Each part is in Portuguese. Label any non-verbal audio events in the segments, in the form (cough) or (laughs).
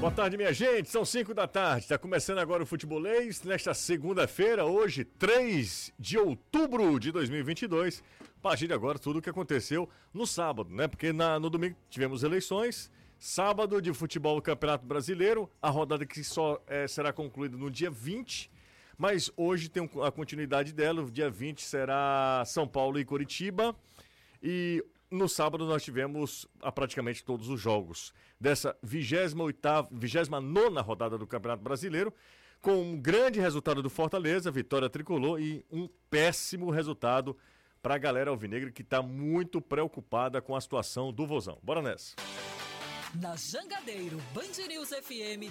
Boa tarde, minha gente. São 5 da tarde. Está começando agora o Futebolês nesta segunda-feira, hoje, 3 de outubro de 2022. A partir de agora, tudo o que aconteceu no sábado, né? Porque na, no domingo tivemos eleições. Sábado de futebol Campeonato Brasileiro, a rodada que só é, será concluída no dia 20. Mas hoje tem a continuidade dela. O dia 20 será São Paulo e Curitiba. E no sábado nós tivemos a praticamente todos os jogos dessa 28 29 rodada do Campeonato Brasileiro, com um grande resultado do Fortaleza, vitória tricolor e um péssimo resultado para a galera alvinegra que está muito preocupada com a situação do Vozão. Bora nessa. Na Jangadeiro Band News FM,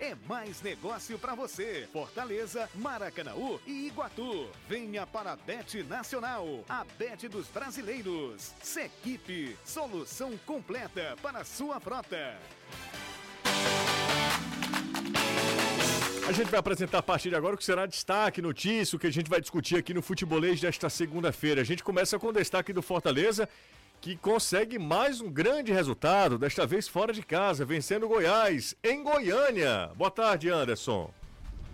é mais negócio para você. Fortaleza, Maracanaú e Iguatu. Venha para a Bet Nacional, a Bet dos brasileiros. Sequipe, solução completa para sua frota. A gente vai apresentar a partir de agora o que será destaque, notícia, o que a gente vai discutir aqui no Futebolês desta segunda-feira. A gente começa com o destaque do Fortaleza, que consegue mais um grande resultado, desta vez fora de casa, vencendo Goiás, em Goiânia. Boa tarde, Anderson.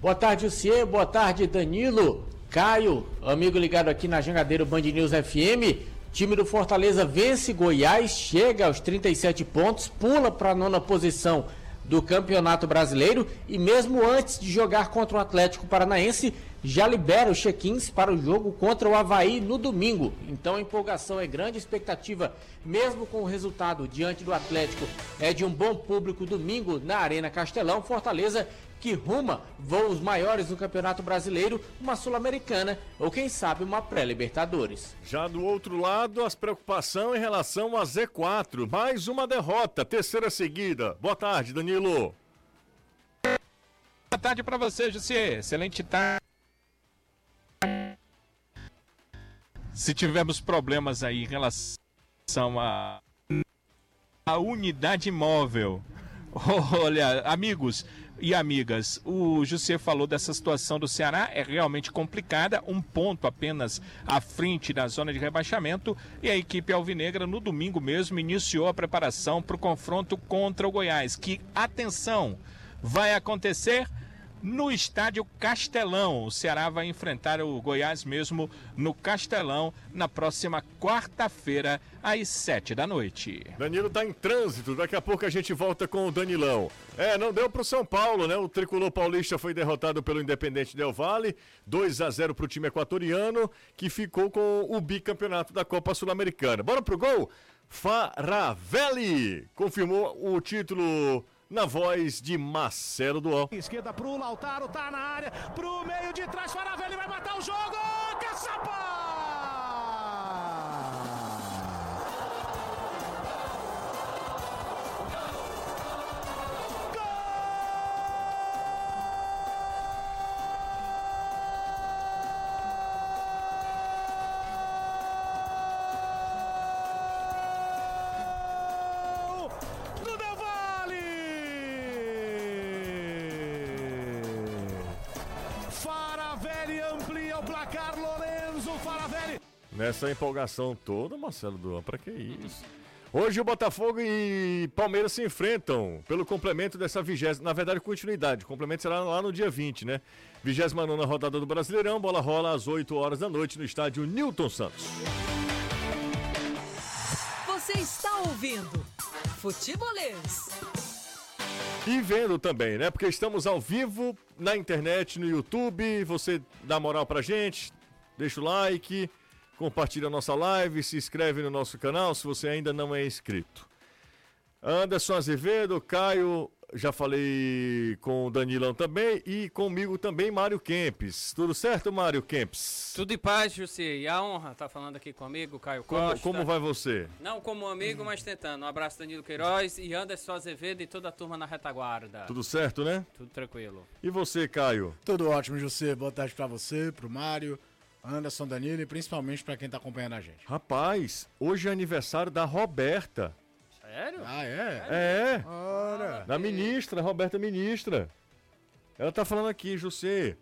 Boa tarde, Lucier. Boa tarde, Danilo. Caio, amigo ligado aqui na Jangadeiro Band News FM. Time do Fortaleza vence Goiás, chega aos 37 pontos, pula para a nona posição do Campeonato Brasileiro e mesmo antes de jogar contra o Atlético Paranaense, já libera os check-ins para o jogo contra o Havaí no domingo. Então a empolgação é grande, expectativa, mesmo com o resultado diante do Atlético, é de um bom público domingo na Arena Castelão. Fortaleza que ruma voos maiores do Campeonato Brasileiro, uma Sul-Americana ou quem sabe uma pré-Libertadores. Já do outro lado, as preocupações em relação a Z4. Mais uma derrota, terceira seguida. Boa tarde, Danilo. Boa tarde para você, José. Excelente tarde. Se tivermos problemas aí em relação a a unidade móvel. (laughs) Olha, amigos, e amigas, o José falou dessa situação do Ceará, é realmente complicada, um ponto apenas à frente da zona de rebaixamento, e a equipe alvinegra no domingo mesmo iniciou a preparação para o confronto contra o Goiás, que, atenção, vai acontecer no estádio Castelão. O Ceará vai enfrentar o Goiás mesmo no Castelão na próxima quarta-feira, às sete da noite. Danilo está em trânsito, daqui a pouco a gente volta com o Danilão. É, não deu para o São Paulo, né? O tricolor paulista foi derrotado pelo Independente Del Vale, 2 a 0 para o time equatoriano, que ficou com o bicampeonato da Copa Sul-Americana. Bora pro gol? Faravelli confirmou o título na voz de Marcelo Dual. Esquerda pro Lautaro, tá na área, pro meio de trás, Faravelli vai matar o jogo, Caçapa! Nessa empolgação toda, Marcelo Duan, pra que isso? Hoje o Botafogo e Palmeiras se enfrentam pelo complemento dessa vigésima, na verdade continuidade, o complemento será lá no dia 20, né? 29 rodada do Brasileirão, bola rola às 8 horas da noite no estádio Newton Santos. Você está ouvindo Futebolês. E vendo também, né? Porque estamos ao vivo na internet, no YouTube, você dá moral pra gente, deixa o like compartilha a nossa live, se inscreve no nosso canal se você ainda não é inscrito. Anderson Azevedo, Caio, já falei com o Danilão também e comigo também, Mário Kempes. Tudo certo, Mário Kempes? Tudo em paz, Jussi. E a honra estar tá falando aqui comigo, Caio como, Costa. Como vai você? Não como amigo, mas tentando. Um abraço, Danilo Queiroz e Anderson Azevedo e toda a turma na retaguarda. Tudo certo, né? Tudo tranquilo. E você, Caio? Tudo ótimo, Jussi. Boa tarde para você, para o Mário, Anderson, Danilo e principalmente para quem está acompanhando a gente. Rapaz, hoje é aniversário da Roberta. Sério? Ah, é? É. Ora. Da ministra, Roberta Ministra. Ela tá falando aqui, José.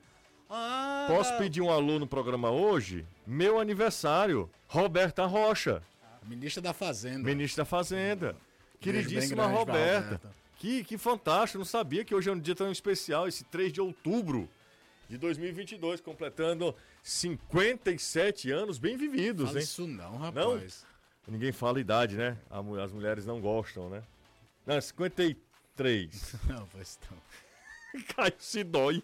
Ah, Posso pedir um alô no programa hoje? Meu aniversário, Roberta Rocha, Ministra da Fazenda. ministra da Fazenda. Bem Queridíssima Roberta. Roberta. Que, que fantástico, não sabia que hoje é um dia tão especial, esse 3 de outubro de 2022, completando 57 anos bem vividos, Fala hein? isso não, rapaz. Ninguém fala idade, né? As mulheres não gostam, né? Não, 53. (laughs) Não, pois (laughs) não. Caio se dói.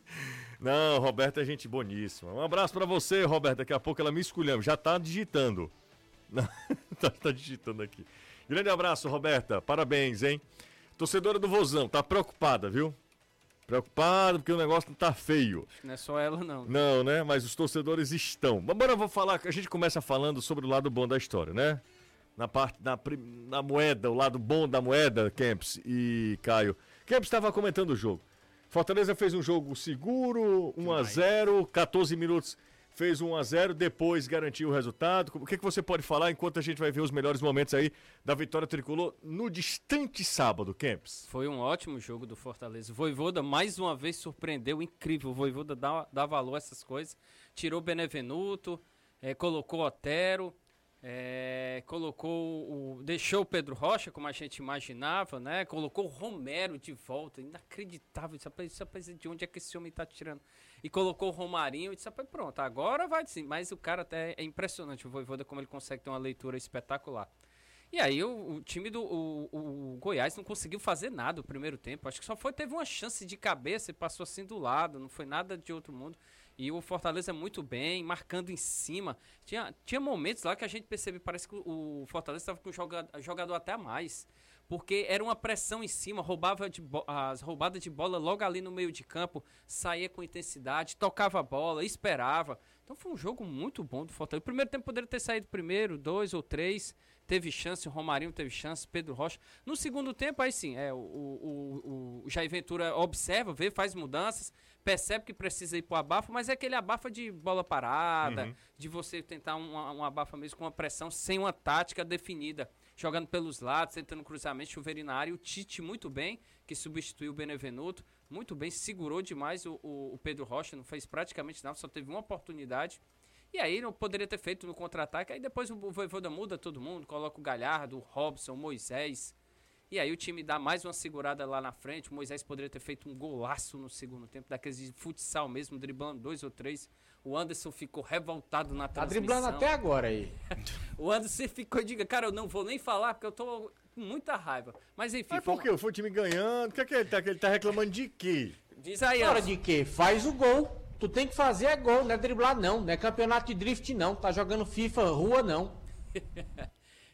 Não, Roberta é gente boníssima. Um abraço pra você, Roberta. Daqui a pouco ela me escolhendo. Já tá digitando. (laughs) Não, tá, tá digitando aqui. Grande abraço, Roberta. Parabéns, hein? Torcedora do Vozão, tá preocupada, viu? Preocupada porque o negócio não tá feio. Acho que não é só ela, não. Não, né? Mas os torcedores estão. Mas Agora eu vou falar, a gente começa falando sobre o lado bom da história, né? Na parte, na, na moeda, o lado bom da moeda, Kempis e Caio. Kempis estava comentando o jogo. Fortaleza fez um jogo seguro, 1 a 0 14 minutos fez 1 a 0 depois garantiu o resultado. O que, que você pode falar enquanto a gente vai ver os melhores momentos aí da vitória tricolor no distante sábado, Kempis? Foi um ótimo jogo do Fortaleza. O Voivoda mais uma vez surpreendeu, incrível. O Voivoda dá, dá valor a essas coisas. Tirou Benevenuto, eh, colocou Otero, eh, colocou o, deixou o Pedro Rocha, como a gente imaginava, né? Colocou o Romero de volta, inacreditável. Isso, isso, rapaz, de onde é que esse homem tá tirando? E colocou o Romarinho e disse, pronto, agora vai sim. Mas o cara até é impressionante, o Voivoda, como ele consegue ter uma leitura espetacular. E aí o, o time do o, o Goiás não conseguiu fazer nada o primeiro tempo. Acho que só foi teve uma chance de cabeça e passou assim do lado, não foi nada de outro mundo. E o Fortaleza muito bem, marcando em cima. Tinha, tinha momentos lá que a gente percebe, parece que o, Fortaleza estava com o joga- jogador até a mais. Porque era uma pressão em cima, roubava de as roubadas de bola logo ali no meio de campo, saía com intensidade, tocava a bola, esperava. Então foi um jogo muito bom do Fortaleza. O primeiro tempo poderia ter saído primeiro, dois ou três. Teve chance, o Romarinho teve chance, Pedro Rocha. No segundo tempo, aí sim, é, o, o, o, o Jair Ventura observa, vê, faz mudanças, percebe que precisa ir pro abafo, mas é aquele abafa de bola parada, de você tentar um, um abafa mesmo com uma pressão sem uma tática definida. Jogando pelos lados, tentando cruzamento, chuveiro na área. O Tite muito bem, que substituiu o Benevenuto. Muito bem, segurou demais o, o, o Pedro Rocha, não fez praticamente nada, só teve uma oportunidade. E aí não poderia ter feito no contra-ataque. Aí depois o Voivoda muda todo mundo, coloca o Galhardo, o Robson, o Moisés. E aí o time dá mais uma segurada lá na frente. O Moisés poderia ter feito um golaço no segundo tempo, daqueles de futsal mesmo, driblando dois ou três. O Anderson ficou revoltado na Tá transmissão. driblando até agora aí. (laughs) O Anderson ficou, diga, cara, eu não vou nem falar porque eu tô com muita raiva. Mas enfim, Mas por quê? Foi o time ganhando. O que, é que ele, tá, que ele tá reclamando de quê? diz aí, Hora Anderson. de quê? Faz o gol. Tu tem que fazer é gol, não é driblar não. Não é campeonato de drift não. Tá jogando FIFA rua não. (laughs)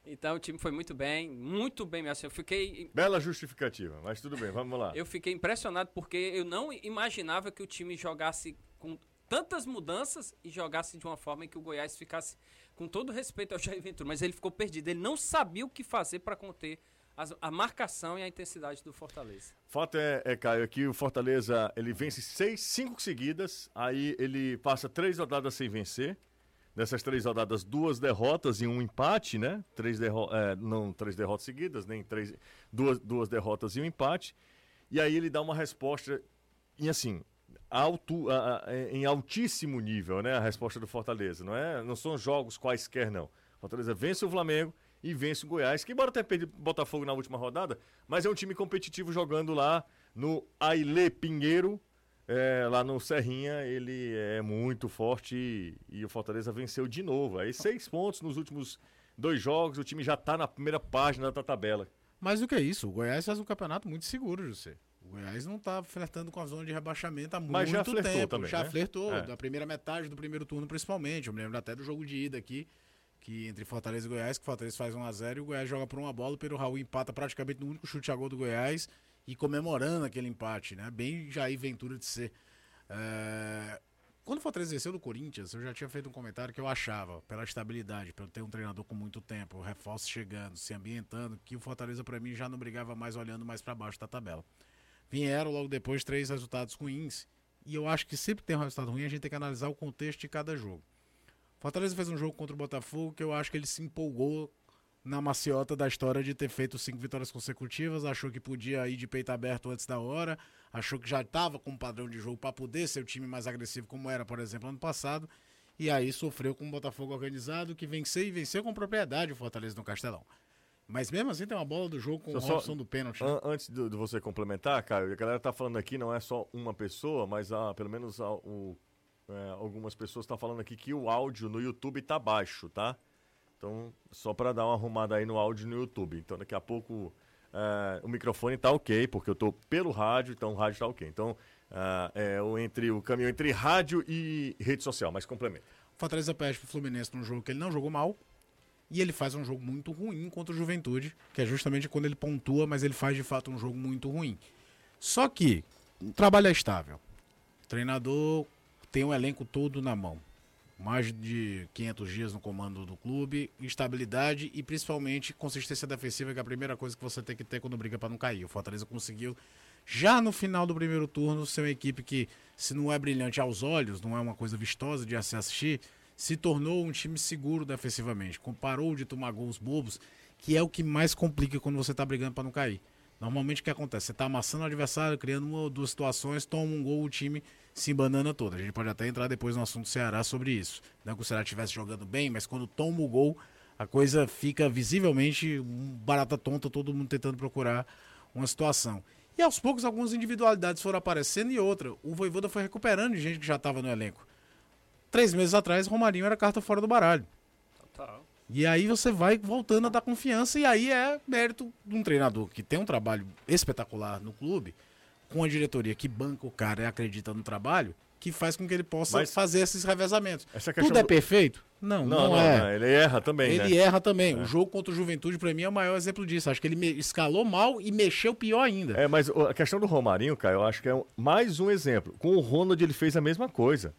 Então o time foi muito bem, muito bem mesmo. Eu fiquei Bela justificativa, mas tudo bem, vamos lá. Eu fiquei impressionado porque eu não imaginava que o time jogasse com tantas mudanças e jogasse de uma forma em que o Goiás ficasse com todo respeito ao Jair Ventura, mas ele ficou perdido. Ele não sabia o que fazer para conter a marcação e a intensidade do Fortaleza. Fato é, é, Caio, que o Fortaleza ele vence seis, cinco seguidas, aí ele passa três rodadas sem vencer. Nessas três rodadas, duas derrotas e um empate, né? Três derro é, não três derrotas seguidas, nem três, duas, duas derrotas e um empate. E aí ele dá uma resposta em assim, alto, a- a- em altíssimo nível, né? A resposta do Fortaleza, não é? Não são jogos quaisquer não. Fortaleza vence o Flamengo e vence o Goiás, que embora tenha perdido o Botafogo na última rodada, mas é um time competitivo jogando lá no Ailê Pinheiro, é, lá no Serrinha, ele é muito forte e, e o Fortaleza venceu de novo. Aí seis pontos nos últimos dois jogos, o time já tá na primeira página da tabela. Mais do que isso, o Goiás faz um campeonato muito seguro, José. O Goiás não tá flertando com a zona de rebaixamento há Mas muito já tempo. também, já né? flertou, É. da primeira metade do primeiro turno principalmente. Eu me lembro até do jogo de ida aqui, que entre Fortaleza e Goiás, que o Fortaleza faz 1x0 e o Goiás joga por uma bola, o Pedro Raul empata praticamente no único chute a gol do Goiás e comemorando aquele empate, né? Bem Jair Ventura de ser. É, Quando o Fortaleza venceu do Corinthians, eu já tinha feito um comentário que eu achava, pela estabilidade, pelo ter um treinador com muito tempo, reforços chegando, se ambientando, que o Fortaleza para mim já não brigava mais olhando mais para baixo da tabela. Vieram logo depois três resultados ruins, e eu acho que sempre que tem um resultado ruim, a gente tem que analisar o contexto de cada jogo. Fortaleza fez um jogo contra o Botafogo que eu acho que ele se empolgou na maciota da história de ter feito cinco vitórias consecutivas, achou que podia ir de peito aberto antes da hora, achou que já estava com um padrão de jogo para poder ser o time mais agressivo como era, por exemplo, ano passado, e aí sofreu com o Botafogo organizado, que venceu e venceu com propriedade o Fortaleza no Castelão. Mas mesmo assim tem uma bola do jogo com o Só- só- Robson do pênalti. né? An- antes de, de você complementar, Caio, a galera tá falando aqui, não é só uma pessoa, mas ah, pelo menos ah, o- é, algumas pessoas estão falando aqui que o áudio no YouTube tá baixo, tá? Então, só para dar uma arrumada aí no áudio no YouTube. Então, daqui a pouco é, o microfone tá ok, porque eu tô pelo rádio, então o rádio tá ok. Então, ah, é o, entre, o caminho entre rádio e rede social, mas complementa. Fortaleza perde pro Fluminense num jogo que ele não jogou mal. E ele faz um jogo muito ruim contra o Juventude, que é justamente quando ele pontua, mas ele faz de fato um jogo muito ruim. Só que o trabalho é estável. O treinador tem um elenco todo na mão. Mais de 500 dias no comando do clube, estabilidade e principalmente consistência defensiva, que é a primeira coisa que você tem que ter quando briga para não cair. O Fortaleza conseguiu, já no final do primeiro turno, ser uma equipe que, se não é brilhante aos olhos, não é uma coisa vistosa de se assistir, se tornou um time seguro defensivamente. Parou de tomar gols bobos, que é o que mais complica quando você está brigando para não cair. Normalmente o que acontece? Você está amassando o adversário, criando uma ou duas situações, toma um gol, o time se embanana todo. A gente pode até entrar depois no assunto do Ceará sobre isso. Não que o Ceará estivesse jogando bem, mas quando toma o gol, a coisa fica visivelmente barata tonta, todo mundo tentando procurar uma situação. E aos poucos algumas individualidades foram aparecendo e outra. O Voivoda foi recuperando gente que já estava no elenco. Três meses atrás, Romarinho era carta fora do baralho. Total. E aí você vai voltando a dar confiança e aí é mérito de um treinador que tem um trabalho espetacular no clube, com a diretoria que banca o cara e acredita no trabalho, que faz com que ele possa Mas- fazer esses revezamentos. Tudo é do- perfeito? Não, não, Não, não, é. não, ele erra também, Ele né? erra também. O jogo contra o Juventude, pra mim, é o maior exemplo disso. Acho que ele escalou mal e mexeu pior ainda. É, mas a questão do Romarinho, cara, eu acho que é um- mais um exemplo. Com o Ronald ele fez a mesma coisa.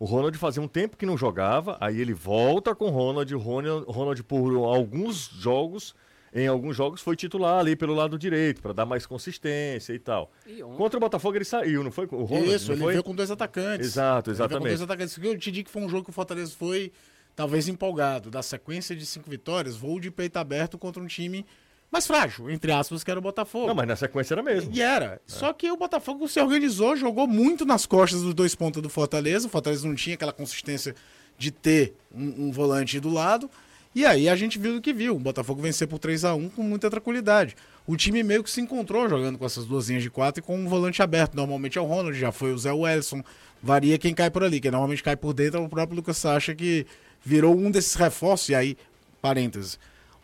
O Ronald fazia um tempo que não jogava, aí ele volta com o Ronald. O Ronald, por alguns jogos, em alguns jogos foi titular ali pelo lado direito, para dar mais consistência e tal. E Contra o Botafogo ele saiu, não foi? O Ronald, Isso, não ele foi? veio com dois atacantes. Exato, Ele veio com exatamente. dois atacantes. Eu te digo que foi um jogo que o Fortaleza foi, talvez, empolgado. Da sequência de cinco vitórias, voo de peito aberto contra um time mais frágil, entre aspas, que era o Botafogo. Não, mas na sequência era mesmo. E era. Só que o Botafogo se organizou, jogou muito nas costas dos dois pontos do Fortaleza. O Fortaleza não tinha aquela consistência de ter um, um volante do lado. E aí a gente viu o que viu. O Botafogo venceu por 3 a 1 com muita tranquilidade. O time meio que se encontrou jogando com essas duas linhas de quatro e com um volante aberto. Normalmente é o Ronald, já foi o Zé Wellison. Varia quem cai por ali, que normalmente cai por dentro é o próprio Lucas Sacha que virou um desses reforços. E aí, parênteses,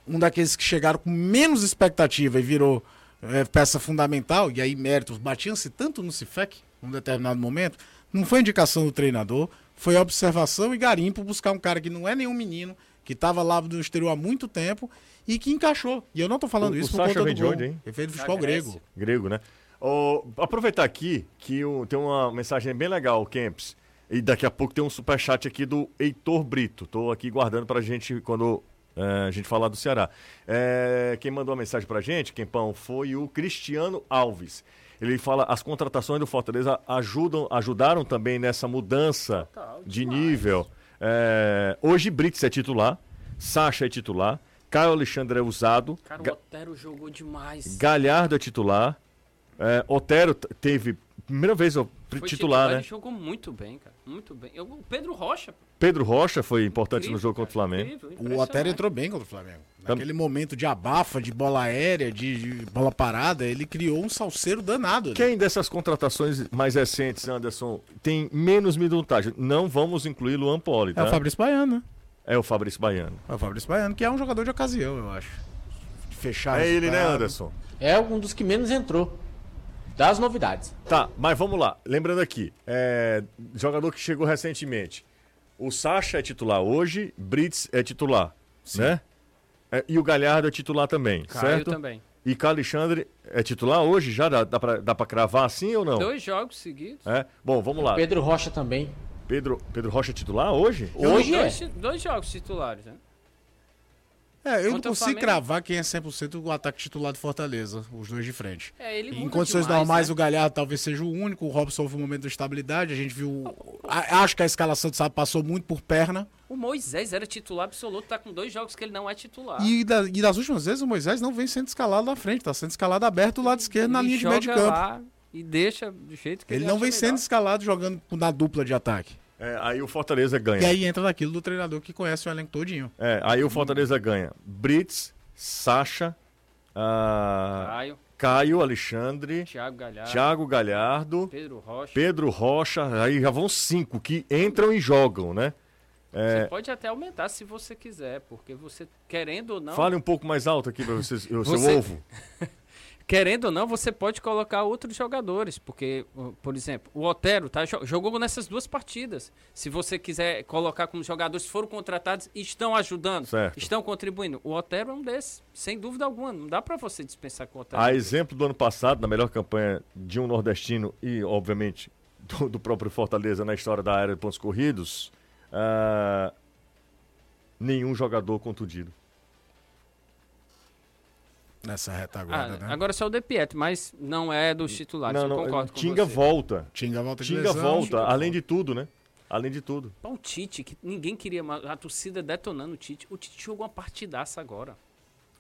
um daqueles que chegaram com menos expectativa e virou é, peça fundamental, e aí méritos batiam-se tanto no Cifec, num determinado momento, não foi indicação do treinador, foi observação e garimpo buscar um cara que não é nenhum menino, que estava lá no exterior há muito tempo e que encaixou. E eu não tô falando O- isso o por Sacha conta do de gol. onde, hein? Ele Da futebol grego. Grego, né? Ô, aproveitar aqui que o- tem uma mensagem bem legal, Kemps. E daqui a pouco tem um superchat aqui do Heitor Brito. Tô aqui guardando pra gente quando é, a gente falar do Ceará. É, quem mandou a mensagem pra gente, Kempão, foi o Cristiano Alves. Ele fala, as contratações do Fortaleza ajudam, ajudaram também nessa mudança Total, de demais. nível. É, hoje Brits é titular, Sacha é titular, Caio Alexandre é usado, Cara, o Otero jogou demais. Galhardo é titular. É, Otero teve. Primeira vez Foi titular, né? Ele jogou muito bem, cara. Muito bem. Eu- o Pedro Rocha. Pedro Rocha foi importante no incrível, jogo contra o Flamengo. incrível, O. Otero entrou bem contra o Flamengo. Naquele momento de abafa, de bola aérea, de, de bola parada, ele criou um salseiro danado. ali. Quem dessas contratações mais recentes, Anderson, tem menos minutagem? Não vamos incluir Luan Poli, É tá? o Fabrício Baiano, né? É o Fabrício Baiano. É o Fabrício Baiano, que é um jogador de ocasião, eu acho. De fechar É ele, né. Anderson? É um dos que menos entrou. Das novidades. Tá, mas vamos lá. Lembrando aqui, é, jogador que chegou recentemente. O Sacha é titular hoje, Brits é titular, né? É, e o Galhardo é titular também, Caio certo? também. E Caio Alexandre é titular hoje? Já dá, dá, pra, dá pra cravar assim ou não? Dois jogos seguidos. É? Bom, vamos lá. Pedro Rocha também. Pedro, Pedro Rocha é titular hoje? Hoje é. dois, dois jogos titulares, né? É, eu não Contra consigo Flamengo. cravar quem é 100% o ataque titular do Fortaleza, os dois de frente. É, Em condições demais, normais, né? o Galhardo talvez seja o único. O Robson houve um momento de estabilidade. A gente viu. a- acho que a escalação de sábado passou muito por perna. O Moisés era titular absoluto, tá com dois jogos que ele não é titular. E, da- e das últimas vezes, o Moisés não vem sendo escalado na frente, tá sendo escalado aberto do lado esquerdo na linha de joga campo. e deixa do jeito que ele Ele não vem sendo melhor. escalado jogando na dupla de ataque. É, aí o Fortaleza ganha. E aí entra naquilo do treinador que conhece o elenco todinho. É, aí o Fortaleza ganha. Brits, Sacha, ah, Caio, Caio Alexandre, Thiago Galhardo, Thiago Galhardo, Pedro Rocha. Pedro Rocha. Aí já vão cinco que entram e jogam, né? É, Você pode até aumentar se você quiser, porque você, querendo ou não, Fale um pouco mais alto aqui para vocês, o seu Você- ovo. (laughs) querendo ou não, você pode colocar outros jogadores, porque, uh, por exemplo, o Otero tá, jo- jogou nessas duas partidas. Se você quiser colocar como jogadores foram contratados e estão ajudando, Certo. estão contribuindo. O Otero é um desses, sem dúvida alguma. Não dá pra você dispensar com o Otero. A exemplo do ano passado, na melhor campanha de um nordestino e, obviamente, do, do próprio Fortaleza na história da área de pontos corridos, ah, nenhum jogador contundido. Nessa reta Ah, agora, né? Agora só o De Pietro, mas não é dos titulares. não, eu não, concordo com Tinga você. volta. Tinga volta de Tinga lesão. volta, Tinga além volta. de tudo, né? Além de tudo. O Tite, que ninguém queria, a torcida detonando o Tite. O Tite jogou uma partidaça agora.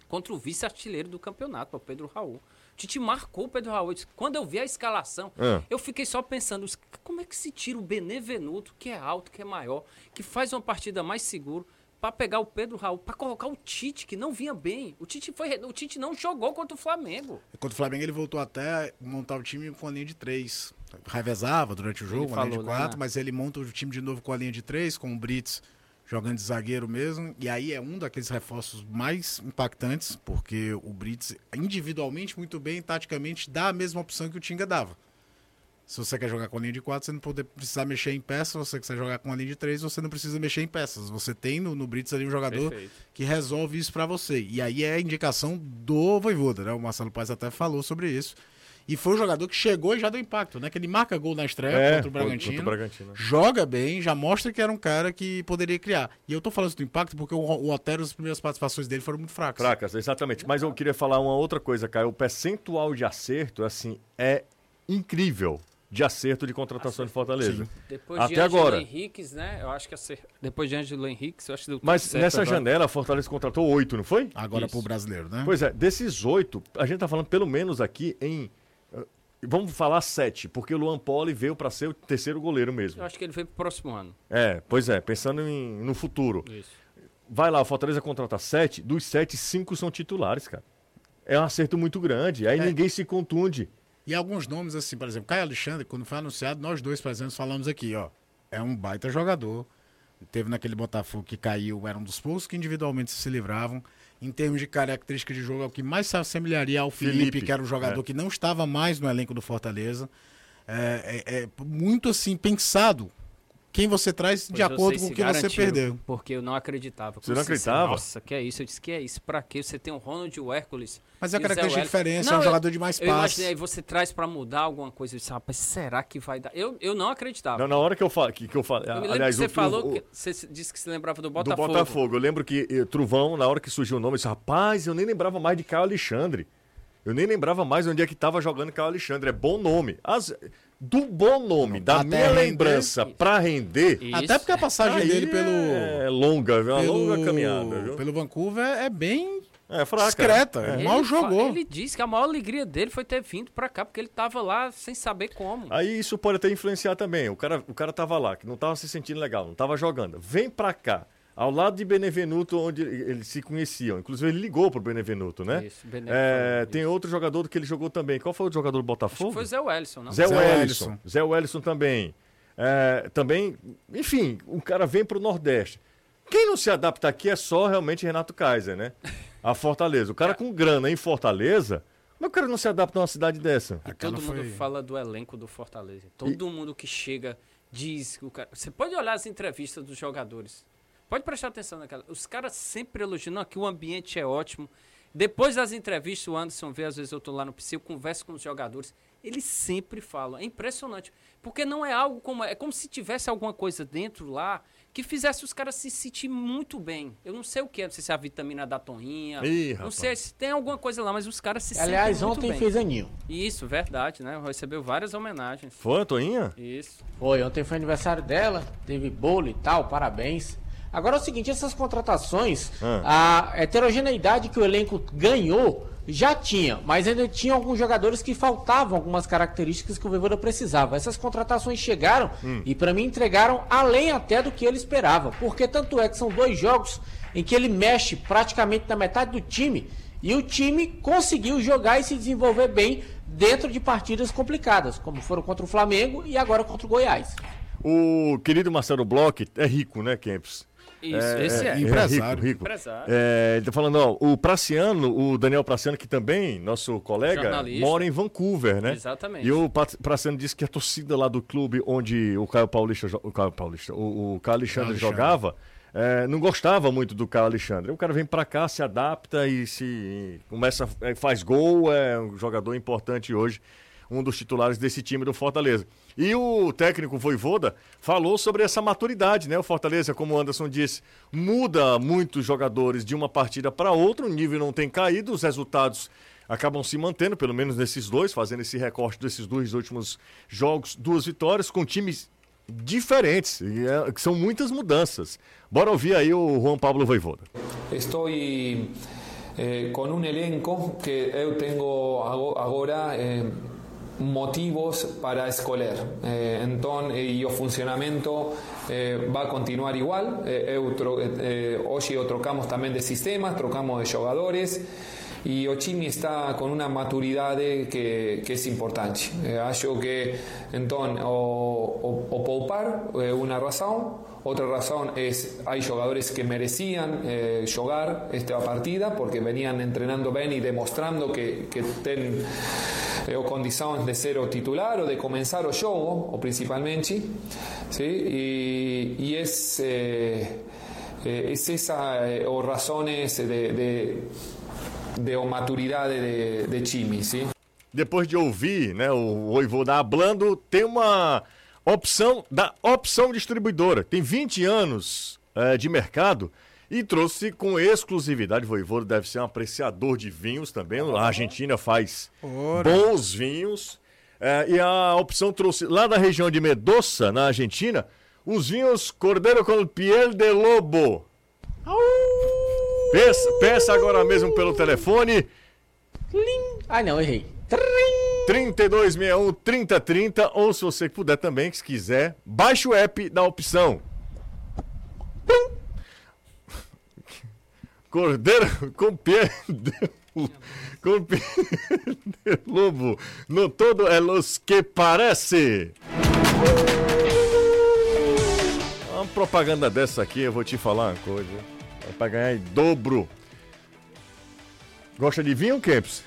Contra o vice-artilheiro do campeonato, o Pedro Raul. O Tite marcou o Pedro Raul. Eu disse, Quando eu vi a escalação, Ah. eu fiquei só pensando, como é que se tira o Benevenuto, que é alto, que é maior, que faz uma partida mais seguro, pra pegar o Pedro Raul, pra colocar o Tite, que não vinha bem. O Tite, foi, o Tite não jogou contra o Flamengo. Contra o Flamengo ele voltou até a montar o time com a linha de três. Revezava durante o jogo, Ele uma linha de né, quatro, né? mas ele monta o time de novo com a linha de três, com o Brits jogando de zagueiro mesmo. E aí é um daqueles reforços mais impactantes, porque o Brits, individualmente, muito bem, taticamente, dá a mesma opção que o Tinga dava. Se você quer jogar com a linha de quatro, você não pode precisar mexer em peças. Se você quiser jogar com a linha de três, você não precisa mexer em peças. Você tem no, no Brits ali um jogador Perfeito. que resolve isso pra você. E aí é a indicação do Voivoda, né? O Marcelo Paes até falou sobre isso. E foi um jogador que chegou e já deu impacto, né? Que ele marca gol na estreia É, contra o Bragantino. contra o Bragantino. Joga bem, já mostra que era um cara que poderia criar. E eu tô falando isso do impacto porque o, o Otero, as primeiras participações dele foram muito fracas. Fracas, exatamente. Mas eu queria falar uma outra coisa, Caio. O percentual de acerto, assim, é incrível de acerto de contratação de Fortaleza. Sim. Depois Até de Ângelo agora. Henriques, né? Eu acho que acer- depois de Ângelo Henriques, eu acho que deu tudo Mas certo nessa agora. janela, a Fortaleza contratou oito, não foi? Agora Isso. pro brasileiro, né? Pois é, desses oito, a gente tá falando pelo menos aqui em. eh, Vamos falar sete, porque o Luan Poli veio para ser o terceiro goleiro mesmo. Eu acho que ele veio pro próximo ano. É, pois é, pensando em- no futuro. Isso. Vai lá, o Fortaleza contrata sete, dos sete, cinco são titulares, cara. É um acerto muito grande, aí É. ninguém se contunde. E alguns nomes, assim, por exemplo, Caio Alexandre, quando foi anunciado, nós dois, por exemplo, falamos aqui, ó. É um baita jogador. Teve naquele Botafogo que caiu, era um dos poucos que individualmente se livravam. Em termos de característica de jogo, é o que mais se assemelharia ao Felipe, Felipe, que era um jogador é. que não estava mais no elenco do Fortaleza. É, é- é muito assim, pensado quem você traz de Pois eu acordo com o que você perdeu. Porque eu não acreditava. Você não assim, acreditava? Nossa, que é isso? Eu disse que é isso. Pra quê? Você tem o Ronald e o Hércules. Mas é Zé característica de diferença, é um eu- jogador de mais passes. aí você traz pra mudar alguma coisa. Eu disse, rapaz, será que vai dar? Eu, eu não acreditava. Não, na hora que eu falo, que, que eu falo, eu me lembro aliás, que você o falou, o- que você se- disse que se lembrava do do Botafogo. Botafogo. Eu lembro que eh, Truvão, na hora que surgiu o nome, eu disse, rapaz, eu nem lembrava mais de Caio Alexandre. Eu nem lembrava mais onde é que tava jogando Caio Alexandre. É bom nome. As- do bom nome, da Até minha render. lembrança pra render, Isso. Até porque a passagem aí dele pelo, é longa, viu? Uma pelo, longa caminhada, viu? pelo Vancouver é bem É fraca. discreta. É. Ele mal jogou. Ele disse que a maior alegria dele foi ter vindo pra cá, porque ele tava lá sem saber como. Aí isso pode até influenciar também. O cara, o cara tava lá, que não tava se sentindo legal, não tava jogando. Vem pra cá, ao lado de Benevenuto, onde eles se conheciam. Inclusive, ele ligou pro Benevenuto, né? Isso, Benevenuto É, tem outro jogador que ele jogou também. Qual foi o jogador do Botafogo? Foi Zé Wellison, não? Zé Zé Wellison. Zé Wellison também. É, também, enfim, o cara vem pro Nordeste. Quem não se adapta aqui é só realmente Renato Kaiser, né? A Fortaleza. O cara com grana em Fortaleza, mas o cara não se adapta numa cidade dessa. Todo mundo foi- fala do elenco do Fortaleza. Todo mundo que chega diz que o cara. Você pode olhar as entrevistas dos jogadores. Pode prestar atenção naquela. Os caras sempre elogiam. Não, que o ambiente é ótimo. Depois das entrevistas, o Anderson vê, às vezes eu tô lá no PC, eu converso com os jogadores. Eles sempre falam. É impressionante. Porque não é algo como. É como se tivesse alguma coisa dentro lá que fizesse os caras se sentir muito bem. Eu não sei o que é, não sei se é a vitamina da toinha. Ih, não rapaz. sei se tem alguma coisa lá, mas os caras se Aliás, sentem muito ontem bem. fez aninho. Isso, verdade, né? Recebeu várias homenagens. Foi, Toinha? Isso. Foi, ontem foi aniversário dela, teve bolo e tal, parabéns. Agora é o seguinte, essas contratações, Ah. a heterogeneidade que o elenco ganhou já tinha, mas ainda tinha alguns jogadores que faltavam algumas características que o Voivoda precisava. Essas contratações chegaram e para mim entregaram além até do que ele esperava, porque tanto é que são dois jogos em que ele mexe praticamente na metade do time e o time conseguiu jogar e se desenvolver bem dentro de partidas complicadas, como foram contra o Flamengo e agora contra o Goiás. O querido Marcelo Bloch é rico, né, Kempis? Isso, esse é. Empresário. rico, rico. Empresário. É, ele tá falando, ó, o Praciano, o Daniel Praciano, que também, nosso colega, Jornalista. mora em Vancouver, né? Exatamente. E o Praciano disse que a torcida lá do clube onde o Caio Paulista, o Caio Paulista, o, o Caio Alexandre, Alexandre. jogava, é, não gostava muito do Caio Alexandre. O cara vem pra cá, se adapta e se começa, é, faz gol, é um jogador importante hoje, um dos titulares desse time do Fortaleza. E o técnico Voivoda falou sobre essa maturidade, né? O Fortaleza, como o Anderson disse, muda muitos jogadores de uma partida para outra, o nível não tem caído, os resultados acabam se mantendo, pelo menos nesses dois, fazendo esse recorte desses dois últimos jogos, duas vitórias com times diferentes, e, é, que são muitas mudanças. Bora ouvir aí o Juan Pablo Voivoda. Estoy eh, con un elenco que eu tengo ago- agora eh, motivos para escolher. Eh, então, e o funcionamento eh, vai continuar igual. Eh, eu tro, eh, hoje eu trocamos também de sistemas, trocamos de jogadores. E o time está com uma maturidade que, que é importante. Eh, acho que, então, o, o, o poupar é uma razão, outra razão é hay jogadores que mereciam eh, jogar esta partida porque venían entrenando bem e demostrando que, que têm eh, condições de ser o titular ou de começar o jogo, ou principalmente. ¿sí? E, e es, eh, eh, es esa eh, o razones de, de, de maturidade de, de time, ¿sí? Depois de ouvir né, o Voivoda hablando, tem uma opção da Opção Distribuidora. Tem 20 anos eh, de mercado e trouxe com exclusividade. O Voivoda deve ser um apreciador de vinhos também. A Argentina faz Ora. bons vinhos. Eh, e a opção trouxe lá da região de Mendoza, na Argentina, os vinhos Cordeiro com Piel de Lobo. Peça, peça agora mesmo pelo telefone. Ah, não, errei. 3261 3030 ou se você puder também, se quiser, baixe o app da opção. Cordeiro (laughs) com pé de, com pé de lobo. No todo é los que parece. Uma propaganda dessa aqui, eu vou te falar uma coisa. É pra ganhar em dobro. Gosta de vinho, Kemps?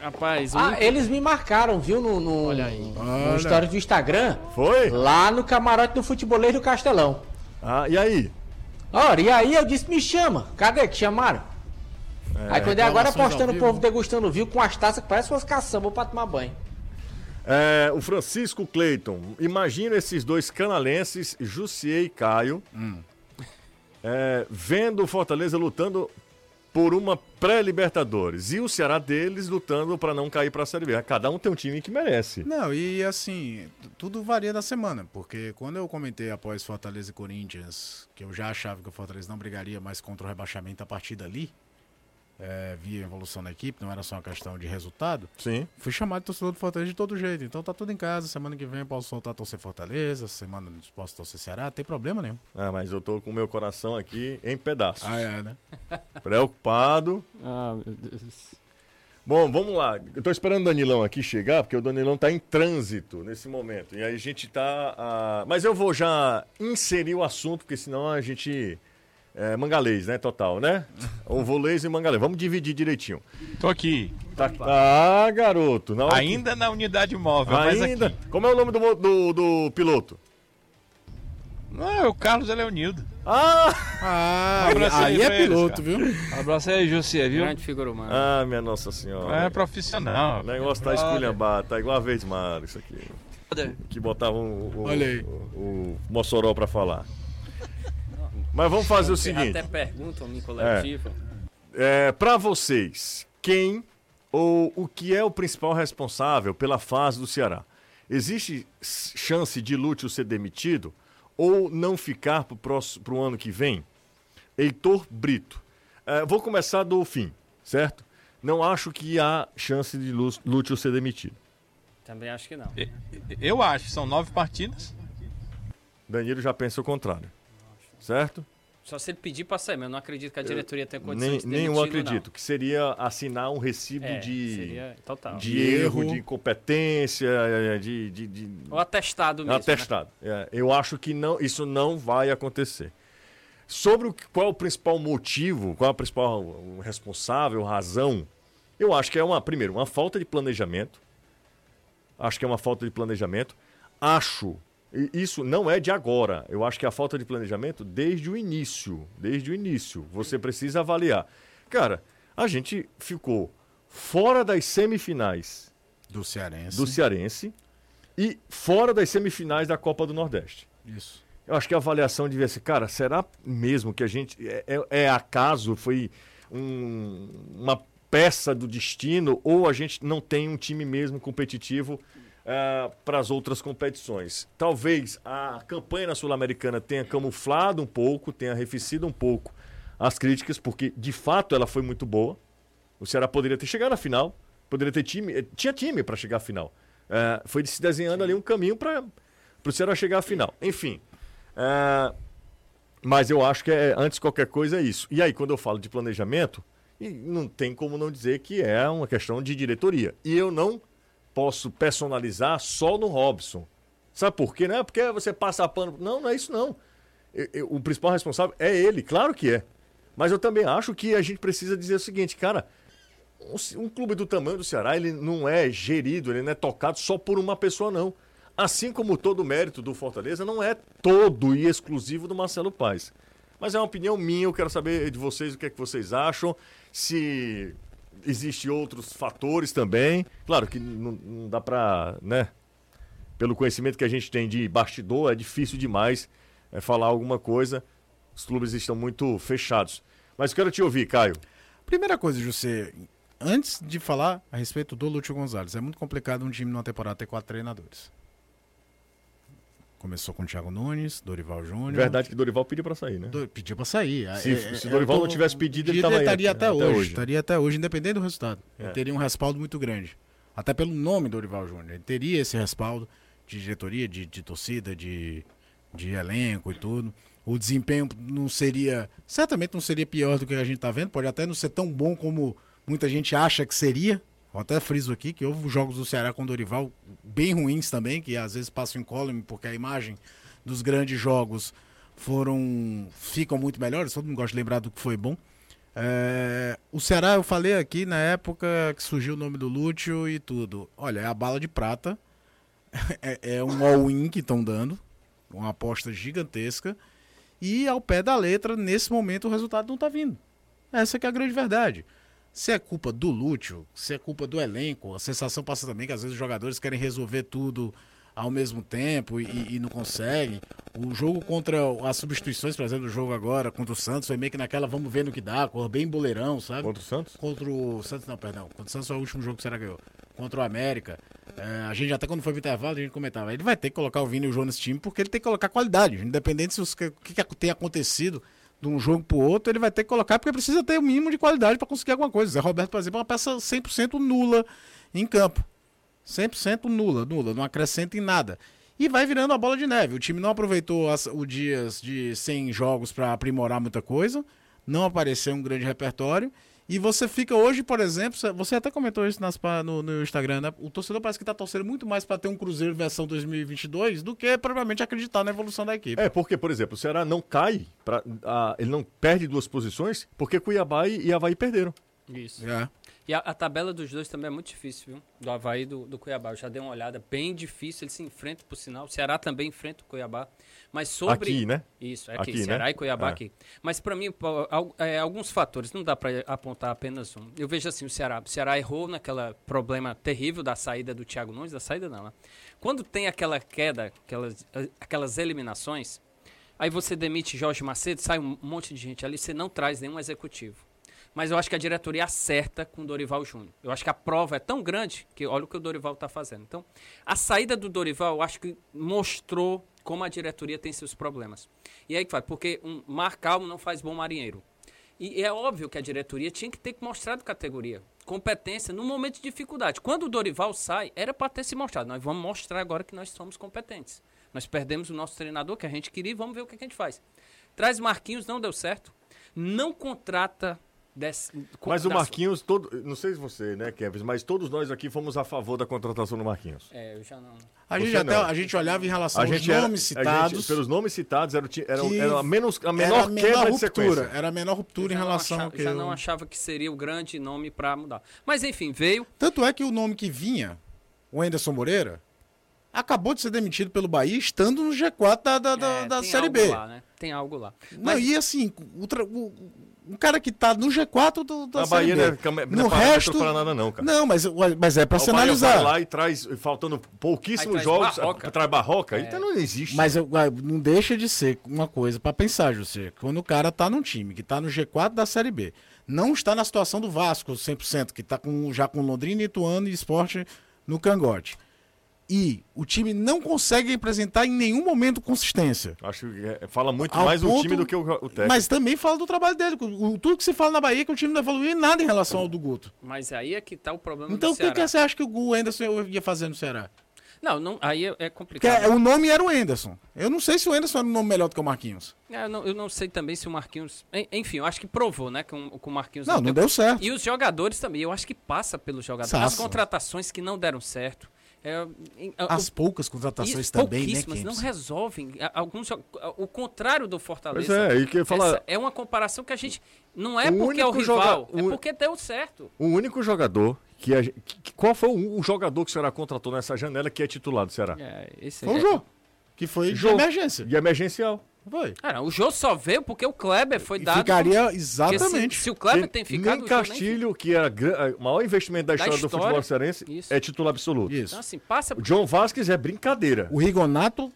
Rapaz, o Ah, único- eles me marcaram, viu, no, no, Olha aí. no Olha. stories do Instagram, Foi? lá no camarote do futebolês do Castelão. Ah, e aí? Ora, e aí eu disse, me chama. Cadê que chamaram? aí quando é agora postando o povo degustando vinho com as taças que parece umas caçambas pra tomar banho. É, o Francisco Cleiton, imagina esses dois canalenses, Jussier e Caio, é, vendo o Fortaleza lutando por uma pré-Libertadores e o Ceará deles lutando para não cair para a Série B. Cada um tem um time que merece. Não, e assim, tudo varia da semana, porque quando eu comentei após Fortaleza e Corinthians, que eu já achava que o Fortaleza não brigaria mais contra o rebaixamento a partir dali, é, via a evolução da equipe, não era só uma questão de resultado, Sim. fui chamado de torcedor do Fortaleza de todo jeito. Então tá tudo em casa, semana que vem eu posso soltar torcer Fortaleza, semana posso torcer Ceará, não tem problema nenhum. Ah, mas eu tô com o meu coração aqui em pedaços. Ah, é, né? (laughs) Preocupado. Ah, meu Deus. Bom, vamos lá. Eu tô esperando o Danilão aqui chegar, porque o Danilão tá em trânsito nesse momento. E aí a gente tá. ah, Mas eu vou já inserir o assunto, porque senão a gente. É mangalês, né? Total, né? (laughs) Ou volês e mangalês. Vamos dividir direitinho. Tô aqui. Tá... Ah, garoto. Na Ainda na unidade móvel, mas Ainda. aqui. Como é o nome do, do, do piloto? Não, é o Carlos Eleonildo. Ah! Ah, abraço aí, aí é eles, piloto, cara. viu? Abraço aí, José, viu? Grande figura humana. Ah, minha Nossa Senhora. É profissional. O negócio tá esculhambado, tá igual a vez Mário, isso aqui. Que botavam o, o, o, o Mossoró pra falar. Mas vamos fazer o seguinte. Até perguntam em coletivo. É, para vocês, quem ou o que é o principal responsável pela fase do Ceará? Existe chance de Lúcio ser demitido ou não ficar para o ano que vem? Heitor Brito. É, vou começar do fim, certo? Não acho que há chance de Lú- Lúcio ser demitido. Também acho que não. Eu acho, são nove partidas. Danilo já pensa o contrário, certo? Só se ele pedir pra sair, mas eu não acredito que a diretoria tenha condições Nem, de nem eu demiti-lo, acredito, que seria assinar um recibo não. É, de, seria total. de erro, erro. de incompetência, é, de- de- de, Ou atestado mesmo. né? Atestado. É, eu acho que não, isso não vai acontecer. Sobre o, qual é o principal motivo, qual é o principal responsável, razão, eu acho que é uma, primeiro, uma falta de planejamento. Acho que é uma falta de planejamento. Acho, isso não é de agora, eu acho que a falta de planejamento desde o início. Desde o início. Você precisa avaliar. Cara, a gente ficou fora das semifinais Do Cearense. do Cearense e fora das semifinais da Copa do Nordeste. Isso. Eu acho que a avaliação devia ser, cara, será mesmo que a gente. É, é- é acaso, foi um- uma peça do destino, ou a gente não tem um time mesmo competitivo para as outras competições? Talvez a campanha na Sul-Americana tenha camuflado um pouco, tenha arrefecido um pouco as críticas, porque de fato ela foi muito boa. O Ceará poderia ter chegado à final, poderia ter time, eh, tinha time para chegar à final. Eh, foi se desenhando ali um caminho para o Ceará chegar à final. Enfim. eh, mas eu acho que é, antes de qualquer coisa é isso. E aí, quando eu falo de planejamento, não tem como não dizer que é uma questão de diretoria. E eu não posso personalizar só no Robson. Sabe por quê? Não é porque você passa pano. Não, não é isso não. Eu- eu- o principal responsável é ele, claro que é. Mas eu também acho que a gente precisa dizer o seguinte, cara, um, um clube do tamanho do Ceará, ele não é gerido, ele não é tocado só por uma pessoa, não. Assim como todo o mérito do Fortaleza não é todo e exclusivo do Marcelo Paes. Mas é uma opinião minha, eu quero saber de vocês o que é que vocês acham, se existem outros fatores também. Claro que não, não dá pra, né, pelo conhecimento que a gente tem de bastidor, é difícil demais é, falar alguma coisa. Os clubes estão muito fechados. Mas quero te ouvir, Caio. Primeira coisa, José, antes de falar a respeito do Lúcio Gonzalez, é muito complicado um time numa temporada ter quatro treinadores. Começou com o Thiago Nunes, Dorival Júnior. Verdade que Dorival pediu pra sair, né? Do- pediu pra sair. Se- É, se é, Dorival eu não tivesse pedido, ele aí estaria até- até, até hoje. Estaria até hoje, independente do resultado. Ele É. teria um respaldo muito grande. Até pelo nome Dorival Júnior. Ele teria esse respaldo de diretoria, de, de torcida, de, de elenco e tudo. O desempenho não seria. Certamente não seria pior do que a gente tá vendo. Pode até não ser tão bom como muita gente acha que seria. Eu até friso aqui que houve jogos do Ceará com Dorival bem ruins também, que às vezes passam incólume, porque a imagem dos grandes jogos foram ficam muito melhores. Todo mundo gosta de lembrar do que foi bom. É, o Ceará, eu falei aqui na época que surgiu o nome do Lúcio e tudo. Olha, é a bala de prata. (laughs) É, é um all-in que estão dando. Uma aposta gigantesca. E ao pé da letra, nesse momento, o resultado não está vindo. Essa é a grande verdade. Se é culpa do Lúcio, se é culpa do elenco, a sensação passa também que às vezes os jogadores querem resolver tudo ao mesmo tempo e, e não conseguem. O jogo contra as substituições, por exemplo, o jogo agora contra o Santos foi meio que naquela vamos ver no que dá, cor bem boleirão, sabe? Contra o Santos? Contra o Santos, não, perdão. Contra o Santos foi o último jogo que o Ceará ganhou. Contra o América. É, a gente até quando foi pro intervalo, a gente comentava. Ele vai ter que colocar o Vini e o João nesse time porque ele tem que colocar qualidade. Independente se o que, que tem acontecido de um jogo pro outro, ele vai ter que colocar porque precisa ter o mínimo de qualidade para conseguir alguma coisa. Zé Roberto, por exemplo, é uma peça 100% nula em campo. 100% nula, nula, não acrescenta em nada. E vai virando a bola de neve. O time não aproveitou as, o dias de 100 jogos para aprimorar muita coisa, não apareceu um grande repertório. E você fica hoje, por exemplo, você até comentou isso nas, no, no Instagram, né? O torcedor parece que tá torcendo muito mais para ter um Cruzeiro versão 2022 do que provavelmente acreditar na evolução da equipe. É, porque, por exemplo, o Ceará não cai, pra, a- ele não perde duas posições, porque Cuiabá e, e Havaí perderam. Isso. É. E a, a tabela dos dois também é muito difícil, viu? Do Havaí e do, do Cuiabá. Eu já dei uma olhada, bem difícil. Eles se enfrentam, por sinal. O Ceará também enfrenta o Cuiabá. Mas sobre. Aqui, né? Isso, é aqui. Aqui, né? Ceará e Cuiabá É. aqui. Mas para mim, é, alguns fatores, não dá para apontar apenas um. Eu vejo assim: o Ceará. O Ceará errou naquele problema terrível da saída do Thiago Nunes, da saída não, né? Quando tem aquela queda, aquelas, aquelas eliminações, aí você demite Jorge Macedo, sai um monte de gente ali, você não traz nenhum executivo. Mas eu acho que a diretoria acerta com o Dorival Júnior. Eu acho que a prova é tão grande que olha o que o Dorival está fazendo. Então, a saída do Dorival, eu acho que mostrou como a diretoria tem seus problemas. E aí que vai, porque um mar calmo não faz bom marinheiro. E é óbvio que a diretoria tinha que ter mostrado categoria, competência no momento de dificuldade. Quando o Dorival sai, era para ter se mostrado. Nós vamos mostrar agora que nós somos competentes. Nós perdemos o nosso treinador que a gente queria e vamos ver o que a gente faz. Traz Marquinhos, não deu certo. Não contrata. Desse, Mas o Marquinhos, todo, não sei se você, né, Kevin, mas todos nós aqui fomos a favor da contratação do Marquinhos. É, eu já não. A gente Você até não. a gente olhava em relação A aos gente era- nomes a gente- citados. pelos nomes citados, era, era, era a, menos, a era menor a menor de ruptura. sequência. Era a menor ruptura em relação achava, ao que. já eu- não achava que seria o grande nome para mudar. Mas enfim, veio. Tanto é que o nome que vinha, o Anderson Moreira, acabou de ser demitido pelo Bahia, estando no G4 da, da, da, é, da tem Série algo B. Lá, né? Tem algo lá. Não, e assim, o, tra- o- um cara que tá no G4 do, da Série Bahia B. não é, cam- não é no resto, para nada não, cara. Não, mas, mas é pra O se analisar. vai lá e traz, faltando pouquíssimos Aí traz jogos, Barroca. traz Barroca, É. então não existe. Mas eu- não deixa de ser uma coisa pra pensar, José. Quando o cara tá num time que tá no G4 da Série B, não está na situação do Vasco 100%, que tá com, já com Londrina, Ituano e Esporte no cangote. E o time não consegue apresentar em nenhum momento consistência. Acho que é- fala muito Ao mais o ponto- time do que o, o técnico. Mas também fala do trabalho dele. O, tudo que se fala na Bahia é que o time não evoluiu em nada em relação ao do Guto. Mas aí é que tá o problema Então do o que, que você acha que o Anderson ia fazer no Ceará? Não, não, aí é, é Porque complicado. o nome era o Anderson. Eu não sei se o Anderson era um nome melhor do que o Marquinhos. É, eu, não, eu não sei também se o Marquinhos. en- Enfim, eu acho que provou, né? Que, o- que o Marquinhos Não, não deu certo. E os jogadores também, eu acho que passa pelos jogadores. As Passa. contratações que não deram certo. É, em- As o- poucas contratações isso, também, né, pouquíssimas, não Kempis? resolvem. Alguns, o contrário do Pois Fortaleza. é, e que Essa é uma comparação que a gente. Não é porque é o único joga- rival, é o- porque deu certo. o único jogador que, a, que- qual foi o, o jogador que o Ceará contratou nessa janela que é titular do Ceará? É, esse Foi o é- Jô. Que foi de emergência. E emergencial. Foi. Cara, o Jô só veio porque o Kleber foi E dado. ficaria porque exatamente. Se, se o Kleber Tem- tem ficado. Nem o Jô nem Castilho, que era gra- o maior investimento da Da história, do história. futebol cearense, Isso. é titular absoluto. Isso. Então, assim, passa. O John Vasquez é brincadeira. O Rigonato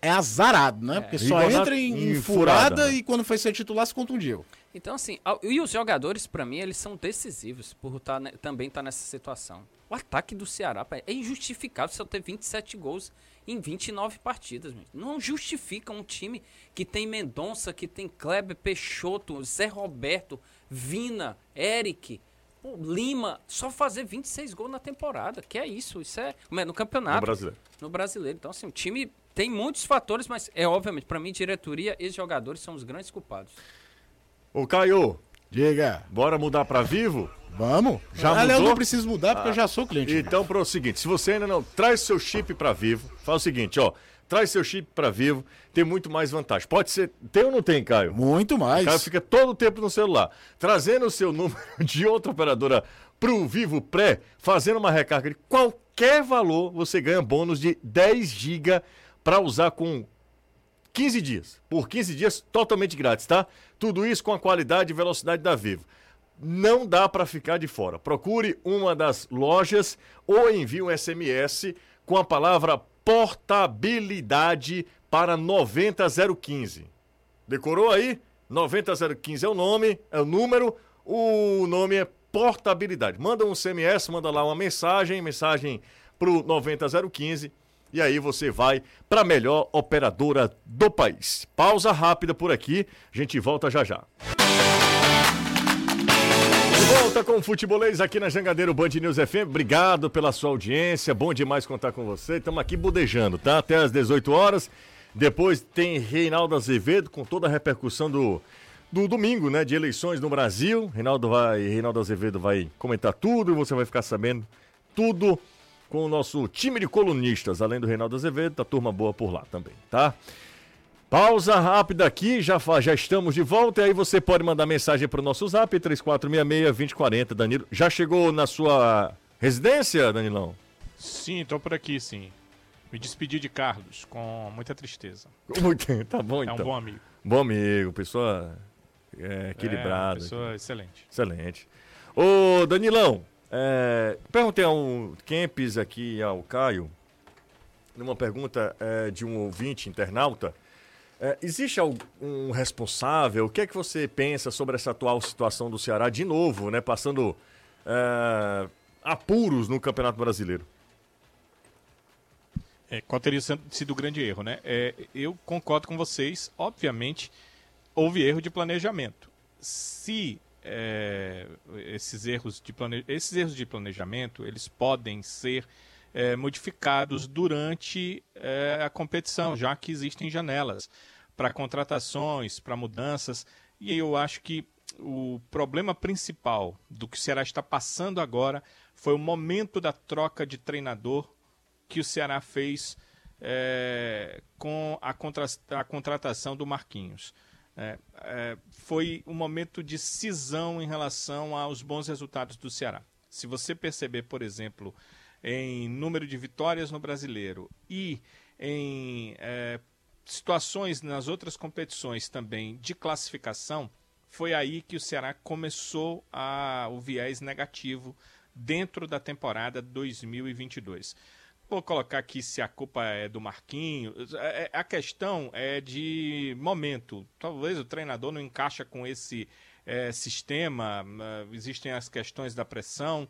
é azarado, né? Porque só Rigonato entra em, em furada, furada, né? e quando foi ser titular se contundiu. Então, assim, e os jogadores, pra mim, eles são decisivos por tá, ne- também estar nessa situação. O ataque do Ceará é injustificável só ter 27 gols em 29 partidas. gente. Não justifica um time que tem Mendonça, que tem Kleber, Peixoto, Zé Roberto, Vina, Eric, pô, Lima, só fazer 26 gols na temporada. Que é isso? Isso é no campeonato. No brasileiro. no brasileiro. Então, assim, o time tem muitos fatores, mas é obviamente, pra mim, diretoria e jogadores são os grandes culpados. Ô, Caio, Diga. bora mudar pra Vivo? Vamos. Já Aliás, eu mudou? não preciso mudar porque eu já sou cliente. Então, para o seguinte, se você ainda não traz seu chip para Vivo, faz o seguinte, ó, traz seu chip para Vivo, tem muito mais vantagem. Pode ser, tem ou não tem, Caio? Muito O mais. cara fica todo o tempo no celular, trazendo o seu (laughs) número de outra operadora pro Vivo Pré, fazendo uma recarga de qualquer valor, você ganha bônus de 10 GB para usar com 15 dias. Por 15 dias, totalmente grátis, tá? Tudo isso com a qualidade e velocidade da Vivo. Não dá para ficar de fora. Procure uma das lojas ou envie um SMS com a palavra portabilidade para 90015. Decorou aí? 90015 é o nome, é o número, o nome é portabilidade. Manda um SMS, manda lá uma mensagem, mensagem pro 90015 e aí você vai para a melhor operadora do país. Pausa rápida por aqui, a gente volta já já. Volta com o Futebolês aqui na Jangadeiro Band News FM. Obrigado pela sua audiência. Bom demais contar com você. Estamos aqui bodejando, tá? Até às 18 horas. Depois tem Reinaldo Azevedo com toda a repercussão do, do domingo, né? De eleições no Brasil. Reinaldo, vai, Reinaldo Azevedo vai comentar tudo e você vai ficar sabendo tudo com o nosso time de colunistas. Além do Reinaldo Azevedo, tá turma boa por lá também, tá? Pausa rápida aqui, já, já estamos de volta. E aí você pode mandar mensagem para o nosso zap, 3466-2040. Danilo, já chegou na sua residência, Danilão? Sim, tô por aqui, sim. Me despedi de Carlos com muita tristeza. Muito, tá bom É então. um bom amigo. Bom amigo, pessoa é, É, equilibrada. uma pessoa excelente. Excelente. Ô, Danilão, é, perguntei a um Kempis aqui ao Caio, numa pergunta é, de um ouvinte internauta. é, existe algum responsável? O que é que você pensa sobre essa atual situação do Ceará de novo, né? Passando é, apuros no Campeonato Brasileiro. É, qual teria sido sido o grande erro, né? É, eu concordo com vocês, obviamente, houve erro de planejamento. Se é, esses, erros de plane... esses erros de planejamento, eles podem ser é, modificados durante é, a competição, já que existem janelas para contratações, para mudanças, e eu acho que o problema principal do que o Ceará está passando agora foi o momento da troca de treinador que o Ceará fez é, com a, contra- a contratação do Marquinhos. É, é, foi um momento de cisão em relação aos bons resultados do Ceará. Se você perceber, por exemplo, em número de vitórias no brasileiro e em é, situações nas outras competições também de classificação, foi aí que o Ceará começou a, o viés negativo dentro da temporada 2022. Colocar aqui se a culpa é do Marquinhos. É- é- A questão é de momento. Talvez o treinador não encaixa com esse eh, sistema. ah, Existem as questões da pressão.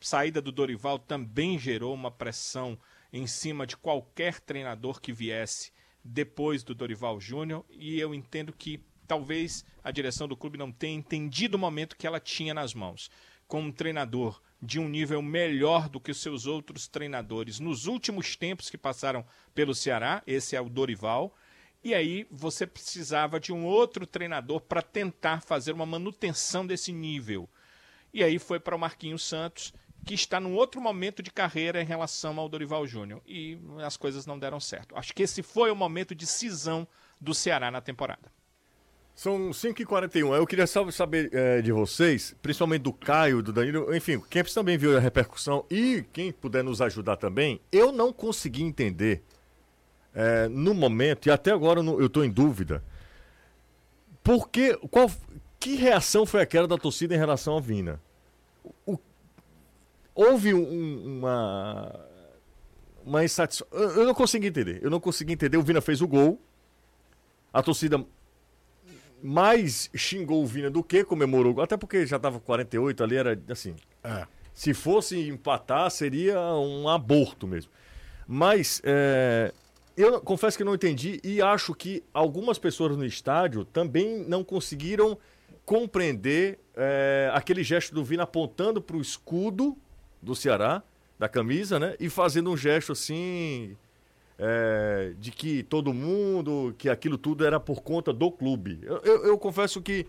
Saída do Dorival também gerou uma pressão em cima de qualquer treinador que viesse depois do Dorival Júnior. E eu entendo que talvez a direção do clube não tenha entendido o momento que ela tinha nas mãos. Com um treinador de um nível melhor do que os seus outros treinadores nos últimos tempos que passaram pelo Ceará, esse é o Dorival. E aí você precisava de um outro treinador para tentar fazer uma manutenção desse nível. E aí foi para o Marquinhos Santos, que está num outro momento de carreira em relação ao Dorival Júnior. E as coisas não deram certo. Acho que esse foi o momento de cisão do Ceará na temporada. São 5h41. Eu queria só saber eh, de vocês, principalmente do Caio, do Danilo, enfim, Kempis também viu a repercussão e quem puder nos ajudar também. Eu não consegui entender eh, no momento, e até agora eu estou em dúvida, por que, qual, que reação foi aquela da torcida em relação ao Vina? O- houve um- uma, uma insatisfação. Eu, eu não consegui entender. Eu não consegui entender. O Vina fez o gol, a torcida mais xingou o Vina do que comemorou. Até porque já tava 48 ali, era assim. É. Se fosse empatar, seria um aborto mesmo. Mas é, eu confesso que não entendi e acho que algumas pessoas no estádio também não conseguiram compreender é, aquele gesto do Vina apontando para o escudo do Ceará, da camisa, né? E fazendo um gesto assim é, de que todo mundo, que aquilo tudo era por conta do clube. Eu, eu- eu confesso que,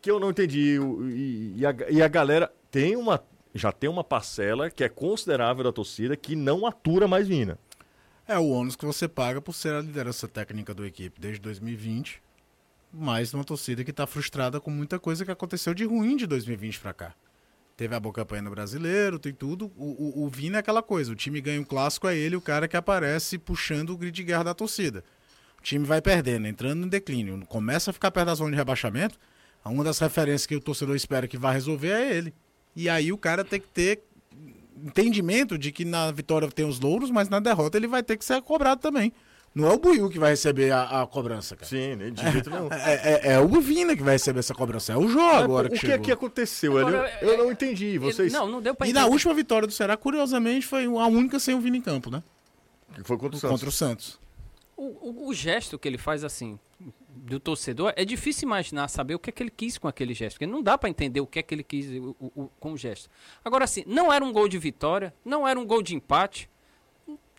que eu não entendi. E, e a, e a galera tem uma. Já tem uma parcela que é considerável da torcida que não atura mais Vina. É o ônus que você paga por ser a liderança técnica do equipe desde 2020, mais uma torcida que está frustrada com muita coisa que aconteceu de ruim de 2020 para cá. Teve a boa campanha no brasileiro, tem tudo. O, o, o é aquela coisa: o time ganha um clássico, é ele o cara que aparece puxando o grid de guerra da torcida. O time vai perdendo, entrando em declínio, começa a ficar perto da zona de rebaixamento. Uma das referências que o torcedor espera que vai resolver é ele. E aí o cara tem que ter entendimento de que na vitória tem os louros, mas na derrota ele vai ter que ser cobrado também. Não é o Buiu que vai receber a, a cobrança, cara. Sim, nem de jeito nenhum. É, é- é o Vina que vai receber essa cobrança. É o Jô agora o que que, chegou. que aconteceu? Agora, eu, eu não é- entendi. Vocês. Não, não deu pra E na entender. última vitória do Ceará, curiosamente, foi a única sem o Vina em campo, né? Que foi contra o Santos. Contra o Santos. O, o- o gesto que ele faz assim, do torcedor, é difícil imaginar, saber o que é que ele quis com aquele gesto. Porque não dá pra entender o que é que ele quis o- o- o- com o gesto. Agora, assim, não era um gol de vitória, não era um gol de empate.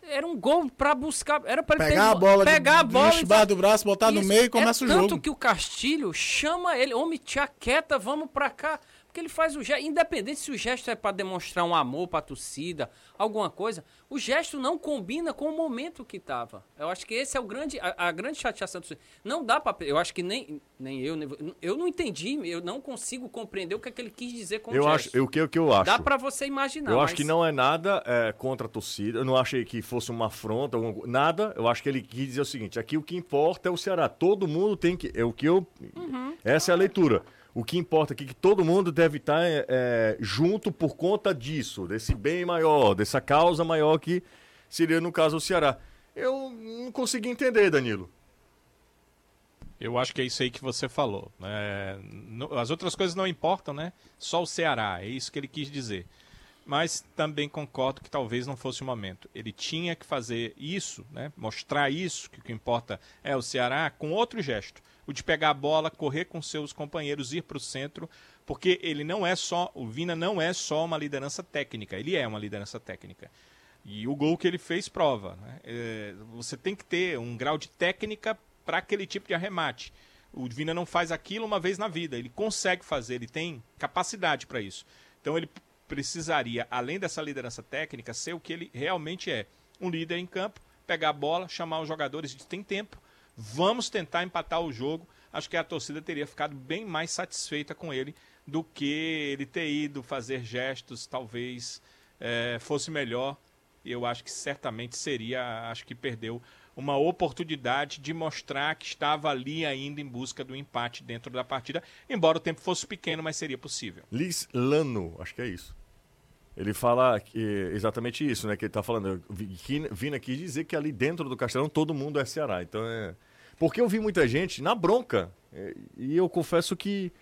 Era um gol pra buscar. Era pra ele Pegar ter- a bola, pegar a bola e debaixo do braço, botar no Isso, meio e começa é o tanto jogo. que o Castilho chama ele, homem, te aquieta, vamos pra cá. Porque ele faz o gesto, independente se o gesto é para demonstrar um amor para a torcida, alguma coisa, o gesto não combina com o momento que tava. Eu acho que esse é o grande, a, a grande chateação do Não dá para, eu acho que nem, nem eu, nem, eu não entendi, eu não consigo compreender o que, é que ele quis dizer com eu o acho, gesto. eu, o que, o que eu acho? Dá para você imaginar. Eu mas... acho que não é nada é, contra a torcida. Eu não achei que fosse uma afronta, alguma, nada. Eu acho que ele quis dizer o seguinte: aqui o que importa é o Ceará. Todo mundo tem que. É o que eu. Uhum. Essa é a leitura. O que importa aqui é que todo mundo deve estar é, é, junto por conta disso, desse bem maior, dessa causa maior que seria, no caso, o Ceará. Eu não consegui entender, Danilo. Eu acho que é isso aí que você falou. É, as outras coisas não importam, né? Só o Ceará, é isso que ele quis dizer. Mas também concordo que talvez não fosse o momento. Ele tinha que fazer isso, né? mostrar isso, que o que importa é o Ceará, com outro gesto o de pegar a bola, correr com seus companheiros, ir para o centro, porque ele não é só, o Vina não é só uma liderança técnica, ele é uma liderança técnica. E o gol que ele fez prova. Né? É, você tem que ter um grau de técnica para aquele tipo de arremate. O Vina não faz aquilo uma vez na vida, ele consegue fazer, ele tem capacidade para isso. Então ele precisaria, além dessa liderança técnica, ser o que ele realmente é: um líder em campo, pegar a bola, chamar os jogadores de tem tempo, Vamos tentar empatar o jogo. Acho que a torcida teria ficado bem mais satisfeita com ele do que ele ter ido fazer gestos, talvez é, fosse melhor. Eu acho que certamente seria, acho que perdeu uma oportunidade de mostrar que estava ali ainda em busca do empate dentro da partida, embora o tempo fosse pequeno, mas seria possível. Liz Lano, acho que é isso. Ele fala que, exatamente isso, né? Que ele está falando. Vindo aqui dizer que ali dentro do Castelão todo mundo é Ceará. Então é. Porque eu vi muita gente na bronca. É, e eu confesso que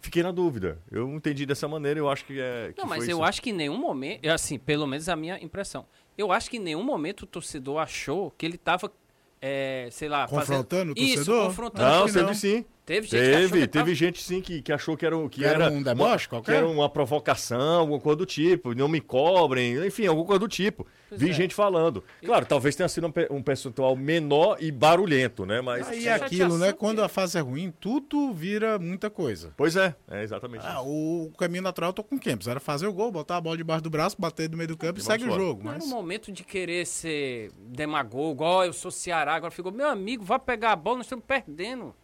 fiquei na dúvida. Eu entendi dessa maneira, eu acho que é. Que não, mas eu isso. acho que em nenhum momento. Assim, pelo menos a minha impressão. Eu acho que em nenhum momento o torcedor achou que ele estava é, sei lá, confrontando fazendo... o torcedor? Isso, confrontando. Não, teve sim. Teve gente teve, que teve gente sim que, que achou que era, que, que era, era um deboche qualquer? Que era uma provocação, alguma coisa do tipo, não me cobrem, enfim, alguma coisa do tipo. Pois Vi é. gente falando. Claro, talvez tenha sido um, um percentual menor e barulhento, né? Mas aí é aquilo, né? Quando a fase é ruim, tudo vira muita coisa. Pois é, é exatamente. Ah, o caminho natural eu tô com quem? Era fazer o gol, botar a bola debaixo do braço, bater no meio do campo e, e segue o jogo. Mas... no momento de querer ser demagogo, ó, eu sou Ceará, agora ficou, meu amigo, vai pegar a bola, nós estamos perdendo.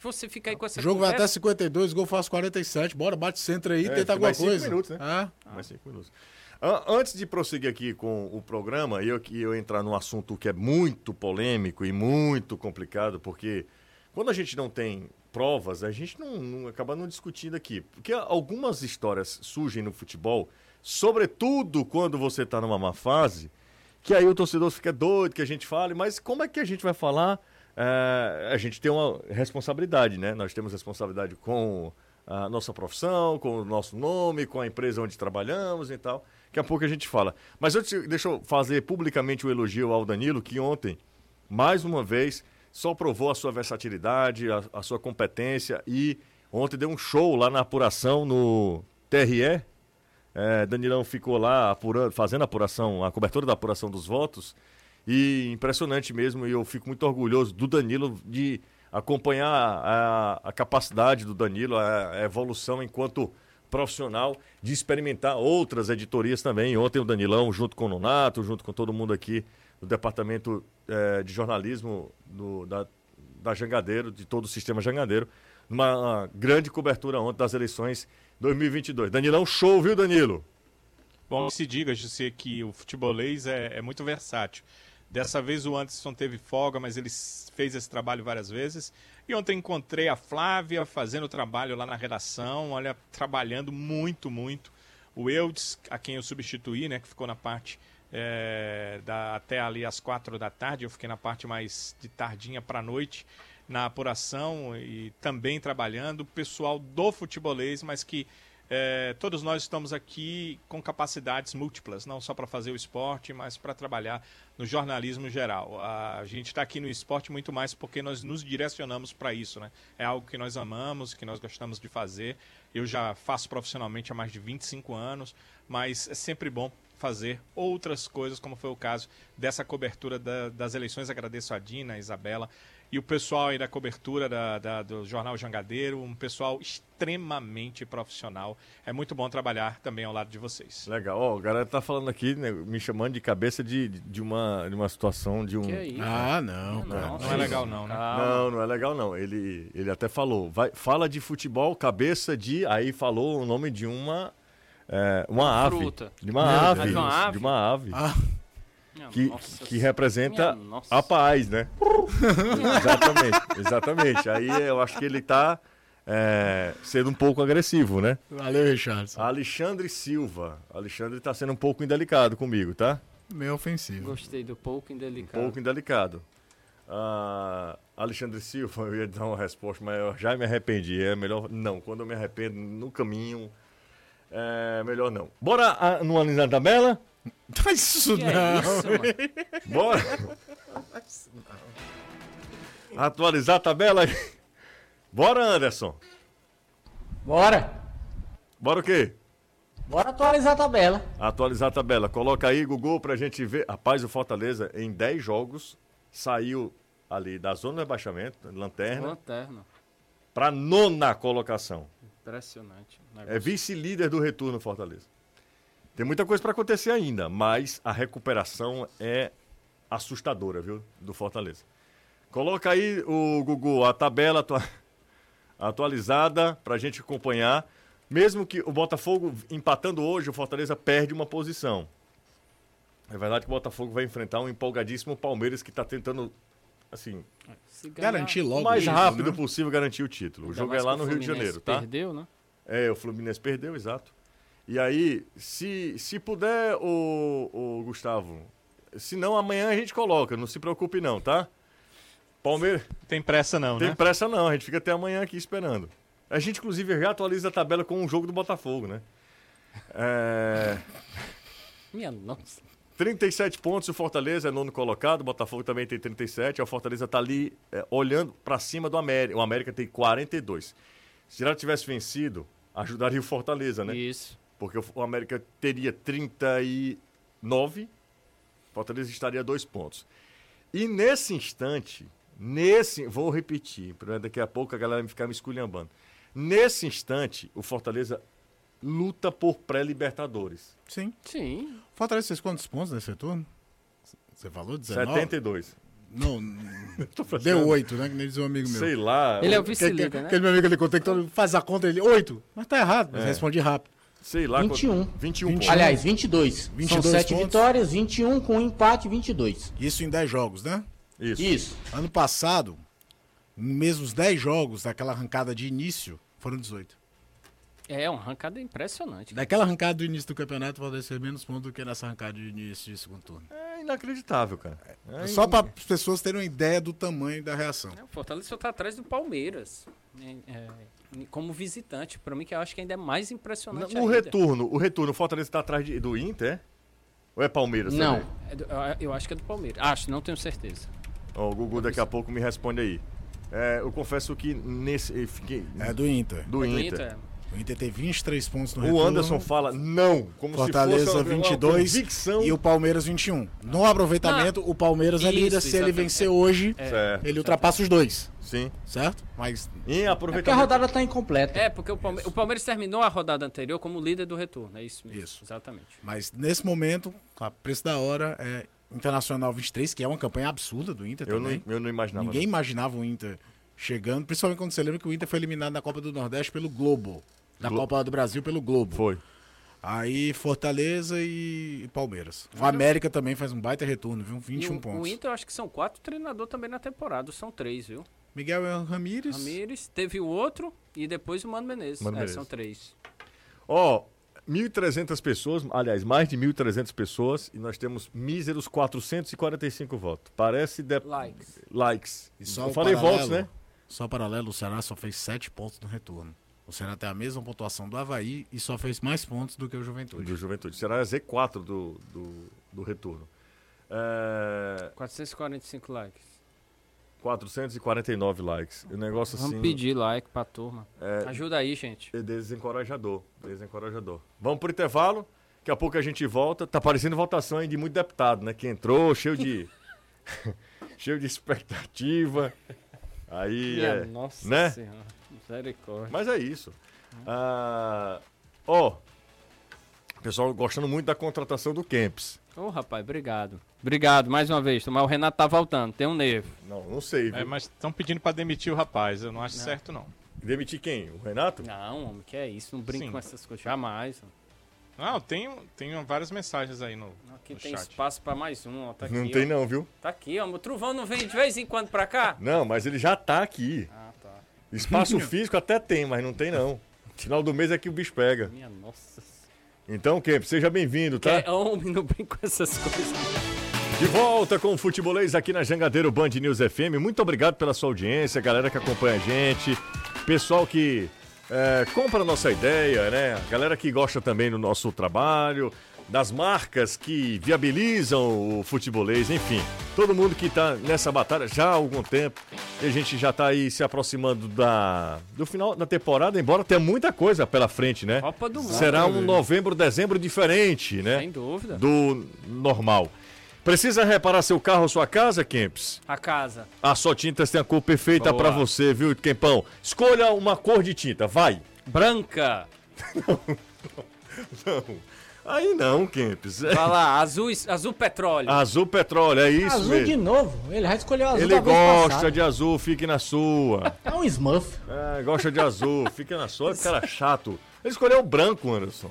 Você fica aí com essa O jogo conversa. vai até 52, gol faz 47. Bora, bate centro aí, é, tenta alguma coisa. Cinco minutos, né? Ah. Mais cinco minutos. Antes de prosseguir aqui com o programa, eu que eu entrar num assunto que é muito polêmico e muito complicado, porque quando a gente não tem provas, a gente não, não acaba não discutindo aqui. Porque algumas histórias surgem no futebol, sobretudo quando você está numa má fase, que aí o torcedor fica doido que a gente fale, mas como é que a gente vai falar a gente tem uma responsabilidade, né? Nós temos responsabilidade com a nossa profissão, com o nosso nome, com a empresa onde trabalhamos e tal. Daqui a pouco a gente fala. Mas te, deixa eu fazer publicamente o um elogio ao Danilo, que ontem, mais uma vez, só provou a sua versatilidade, a, a sua competência e ontem deu um show lá na apuração no TRE. É, Danilão ficou lá apurando, fazendo a apuração, a cobertura da apuração dos votos e impressionante mesmo, e eu fico muito orgulhoso do Danilo de acompanhar a, a capacidade do Danilo, a, a, evolução enquanto profissional, de experimentar outras editorias também. Ontem o Danilão, junto com o Nonato, junto com todo mundo aqui do departamento é, de jornalismo do, da, da Jangadeiro, de todo o sistema Jangadeiro, numa grande cobertura ontem das eleições 2022. Danilão, show, viu, Danilo? Bom, se diga, José, que o futebolês é, é muito versátil. Dessa vez o Anderson teve folga, mas ele fez esse trabalho várias vezes. E ontem encontrei a Flávia fazendo o trabalho lá na redação, olha, trabalhando muito, muito. O Eudes, a quem eu substituí, né, que ficou na parte é, da, até ali às quatro da tarde, eu fiquei na parte mais de tardinha para noite na apuração e também trabalhando. O pessoal do futebolês, mas que é, todos nós estamos aqui com capacidades múltiplas, não só para fazer o esporte, mas para trabalhar no jornalismo geral. A gente está aqui no esporte muito mais porque nós nos direcionamos para isso, né? É algo que nós amamos, que nós gostamos de fazer. Eu já faço profissionalmente há mais de 25 anos, mas é sempre bom fazer outras coisas, como foi o caso dessa cobertura da- das eleições. Agradeço a Dina, a Isabela e o pessoal aí da cobertura da- da- do Jornal Jangadeiro, um pessoal extremamente profissional. É muito bom trabalhar também ao lado de vocês. Legal. Ó, o galera tá falando aqui, né, me chamando de cabeça de, de, uma, de uma situação de um. Que aí? Ah, não, cara. Nossa, Não é legal não, né? calma. Não, não é legal não. Ele, ele até falou, vai, fala de futebol, cabeça de. Aí falou o nome de uma. É, uma ave. fruta. De uma ave. De uma ave? De uma ave. Ah, que, nossa que representa a paz, né? exatamente, exatamente. Aí eu acho que ele tá é, sendo um pouco agressivo, né? valeu, Richardson. Alexandre Silva. Alexandre tá sendo um pouco indelicado comigo, tá? Meio ofensivo. Gostei do pouco Um indelicado. pouco indelicado. Ah, Alexandre Silva, (laughs) eu ia dar uma resposta, mas eu já me arrependi. É melhor não. Quando eu me arrependo no caminho, é melhor não. Bora no analisar a tabela? (laughs) Faz isso Que não. é isso, mano? (laughs) Bora! Atualizar a tabela aí. (laughs) Bora, Anderson. Bora. Bora o quê? Bora atualizar a tabela. Atualizar a tabela. Coloca aí, Gugu, pra gente ver. Rapaz, o Fortaleza, em 10 jogos, saiu ali da zona de rebaixamento, lanterna, Lanterna. pra nona colocação. Impressionante. É vice-líder do retorno Fortaleza. Tem muita coisa para acontecer ainda, mas a recuperação é assustadora, viu, do Fortaleza. Coloca aí o Gugu a tabela atua- (laughs) atualizada para a gente acompanhar. Mesmo que o Botafogo empatando hoje, o Fortaleza perde uma posição. É verdade que o Botafogo vai enfrentar um empolgadíssimo Palmeiras que está tentando, assim, Garantir o logo mais isso, rápido né? possível garantir o título. O jogo é lá no o Rio de Janeiro, tá? Perdeu, né? É, o Fluminense perdeu, exato. E aí, se, se puder, o, o Gustavo, se não, amanhã a gente coloca, não se preocupe não, tá? Palmeiras, Tem pressa não, tem né? pressa não, a gente fica até amanhã aqui esperando. A gente, inclusive, já atualiza a tabela com o jogo do Botafogo, né? É, (laughs) Minha nossa. 37 pontos, o Fortaleza é nono colocado, o Botafogo também tem 37, o Fortaleza tá ali é, olhando para cima do América, o América tem 42. Se ela tivesse vencido, ajudaria o Fortaleza, né? Isso. Porque o- América teria 39, Fortaleza estaria a dois pontos. E nesse instante, nesse, vou repetir, para daqui a pouco a galera ficar me esculhambando. Nesse instante, o Fortaleza luta por pré-libertadores. Sim. Sim. Fortaleza fez quantos pontos nesse turno? Você falou 19? 72. Não, (laughs) deu 8, né? Que nem dizia um amigo meu. Sei lá. Ele é o Que- que- vice-líder, né? Aquele meu amigo ele contou que todo faz a conta, ele, 8. Mas tá errado, mas É. responde rápido. Sei lá. 21. quanto- 21 21. pontos. Aliás, 22. 22 São 7 pontos. vitórias, 21 com um empate, 22. Isso em 10 jogos, né? Isso. Isso. Ano passado, mesmo os 10 jogos daquela arrancada de início, foram 18. É uma arrancada impressionante. Daquela arrancada do início do campeonato, vai ser menos pontos do que nessa arrancada de início de segundo turno. É inacreditável, cara. É Só in- para as pessoas terem uma ideia do tamanho da reação. É, O Fortaleza só tá atrás do Palmeiras. É, é, como visitante, pra mim que eu acho que ainda é mais impressionante O ainda. retorno, o retorno, o Fortaleza tá atrás de- do Inter? Ou é Palmeiras Não. É do- eu acho que é do Palmeiras. Acho, não tenho certeza. Ó, o Gugu daqui a pouco me responde aí. É, eu confesso que nesse. fiquei- É do Inter. do É do Inter. O Inter tem 23 pontos no O retorno. Anderson fala não, como Fortaleza se fosse uma, 22 uma convicção. e o Palmeiras 21. No aproveitamento, o Palmeiras é líder. Se ele vencer hoje, Certo, ele ultrapassa os dois, sim. certo? Mas Em É porque a aproveitamento. rodada tá incompleta. É, porque o, Palme- o Palmeiras terminou a rodada anterior como líder do retorno. É isso mesmo. Isso. Exatamente. Mas nesse momento, a preço da hora é Internacional 23, que é uma campanha absurda do Inter eu, não, também. eu não imaginava. Ninguém não. imaginava o Inter chegando, principalmente quando você lembra que o Inter foi eliminado na Copa do Nordeste pelo Globo. Glo- Copa do Brasil pelo Globo. Foi. Aí Fortaleza e, Palmeiras. O América também faz um baita retorno, viu? E 21 o, pontos. o Inter, eu acho que são quatro treinadores também na temporada. São três, viu? Miguel Ramírez. Ramires, teve o outro e depois o Mano Menezes. Mano é, Menezes. são três. Ó, 1.300 pessoas, aliás, mais de 1.300 pessoas, e nós temos míseros 445 votos. Parece. De... Likes. Likes. E só Eu falei paralelo, votos, né? Só paralelo, o Ceará só fez 7 pontos no retorno. O Ceará tem a mesma pontuação do Havaí e só fez mais pontos do que o Juventude. Do Juventude. Será Z4 do, do, do retorno. É, 445 likes. 449 likes. O negócio Vamos assim. pedir like pra turma. É, Ajuda aí, gente. é desencorajador. Desencorajador. Vamos pro intervalo. Daqui a pouco a gente volta. Tá parecendo votação aí de muito deputado, né? Que entrou cheio de. (laughs) cheio de expectativa. Aí. Minha é, nossa né? senhora. Misericórdia. Mas é isso. Ah, Ó. o pessoal gostando muito da contratação do Kempis. Ô, rapaz, obrigado. Obrigado, mais uma vez. Mas o Renato tá voltando, tem um nervo. Não, não sei. É, mas estão pedindo pra demitir o rapaz. Eu não acho certo, não. Demitir quem? O Renato? Não, homem, que é isso? Não brinca Sim. com essas coisas. Jamais. Não, tem, tem várias mensagens aí no, Aqui no tem chat. espaço pra mais um, ó. Tá aqui, não ó. tem não, viu? Tá aqui, ó. O Truvão não vem de vez em quando pra cá? Não, mas ele já tá aqui. Ah, tá. Espaço (laughs) físico até tem, mas não tem não. Final do mês é que o bicho pega. Minha nossa. Então, Kemp, seja bem-vindo, tá? É, homem, não brinca com essas coisas. De volta com o Futebolês aqui na Jangadeiro Band News FM. Muito obrigado pela sua audiência, galera que acompanha a gente, pessoal que é, compra a nossa ideia, né? A galera que gosta também do nosso trabalho, das marcas que viabilizam o futebolês, enfim. Todo mundo que tá nessa batalha já há algum tempo. E a gente já tá aí se aproximando da, do final da temporada, embora tenha muita coisa pela frente, né? Copa do Mundo. Será um novembro, dezembro diferente, né? Sem dúvida. do normal. Precisa reparar seu carro ou sua casa, Kemps? A casa. A Só Tintas tem a cor perfeita Boa. pra você, viu, Kempão? Escolha uma cor de tinta, vai. Branca. (laughs) Não. Aí não, Kempis. É Vai lá, azul, azul petróleo. Azul petróleo, é isso azul mesmo. de novo. Ele já escolheu azul Ele da vez gosta passada. de azul, fique na sua. É um Smurf. É, gosta de azul, fica na sua, cara chato. Ele escolheu o branco, Anderson.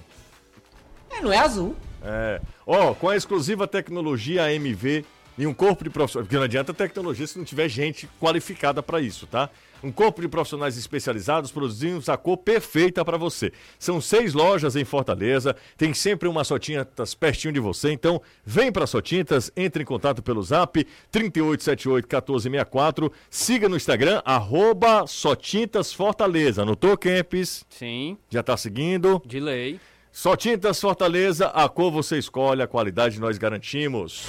É, não é azul. É. Ó, com a exclusiva tecnologia AMV e um corpo de profissionais. Porque não adianta tecnologia se não tiver gente qualificada para isso, tá? Um corpo de profissionais especializados produzindo a cor perfeita para você. São seis lojas em Fortaleza, tem sempre uma Sotintas pertinho de você, então vem para Sotintas, entre em contato pelo zap 3878-1464, siga no Instagram, arroba Sotintas Fortaleza. Anotou, Kempis? Sim, Já tá seguindo? de lei. Só Tintas Fortaleza, a cor você escolhe, a qualidade nós garantimos.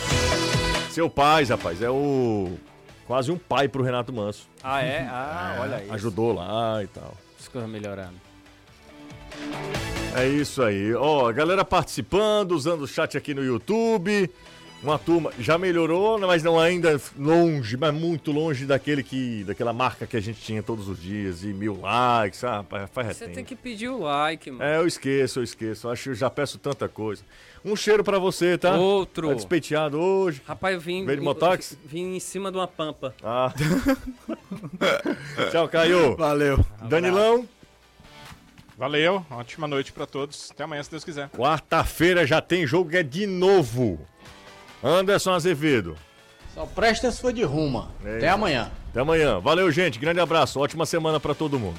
Seu pai, rapaz, é o. Quase um pai pro Renato Manso. Ah, é? Ah, olha aí. Ajudou lá e tal. As coisas melhorando. É isso aí. Ó, a galera participando, usando o chat aqui no YouTube. Uma turma já melhorou, mas não ainda longe, mas muito longe daquele que, daquela marca que a gente tinha todos os dias e mil likes, ah, faz Você tempo. tem que pedir o like, mano. É, eu esqueço, eu esqueço. Acho que eu já peço tanta coisa. Um cheiro pra você, tá? Outro. Tá despeiteado hoje. Rapaz, eu vim, Veio de mototáxi? vim em cima de uma pampa. Ah. (laughs) Tchau, Caio. Valeu. Danilão, Valeu, ótima noite pra todos. Até amanhã, se Deus quiser. quarta-feira já tem jogo é de novo. Anderson Azevedo. Só presta se for de ruma. É Até amanhã. Até amanhã. Valeu, gente. Grande abraço. Ótima semana pra todo mundo.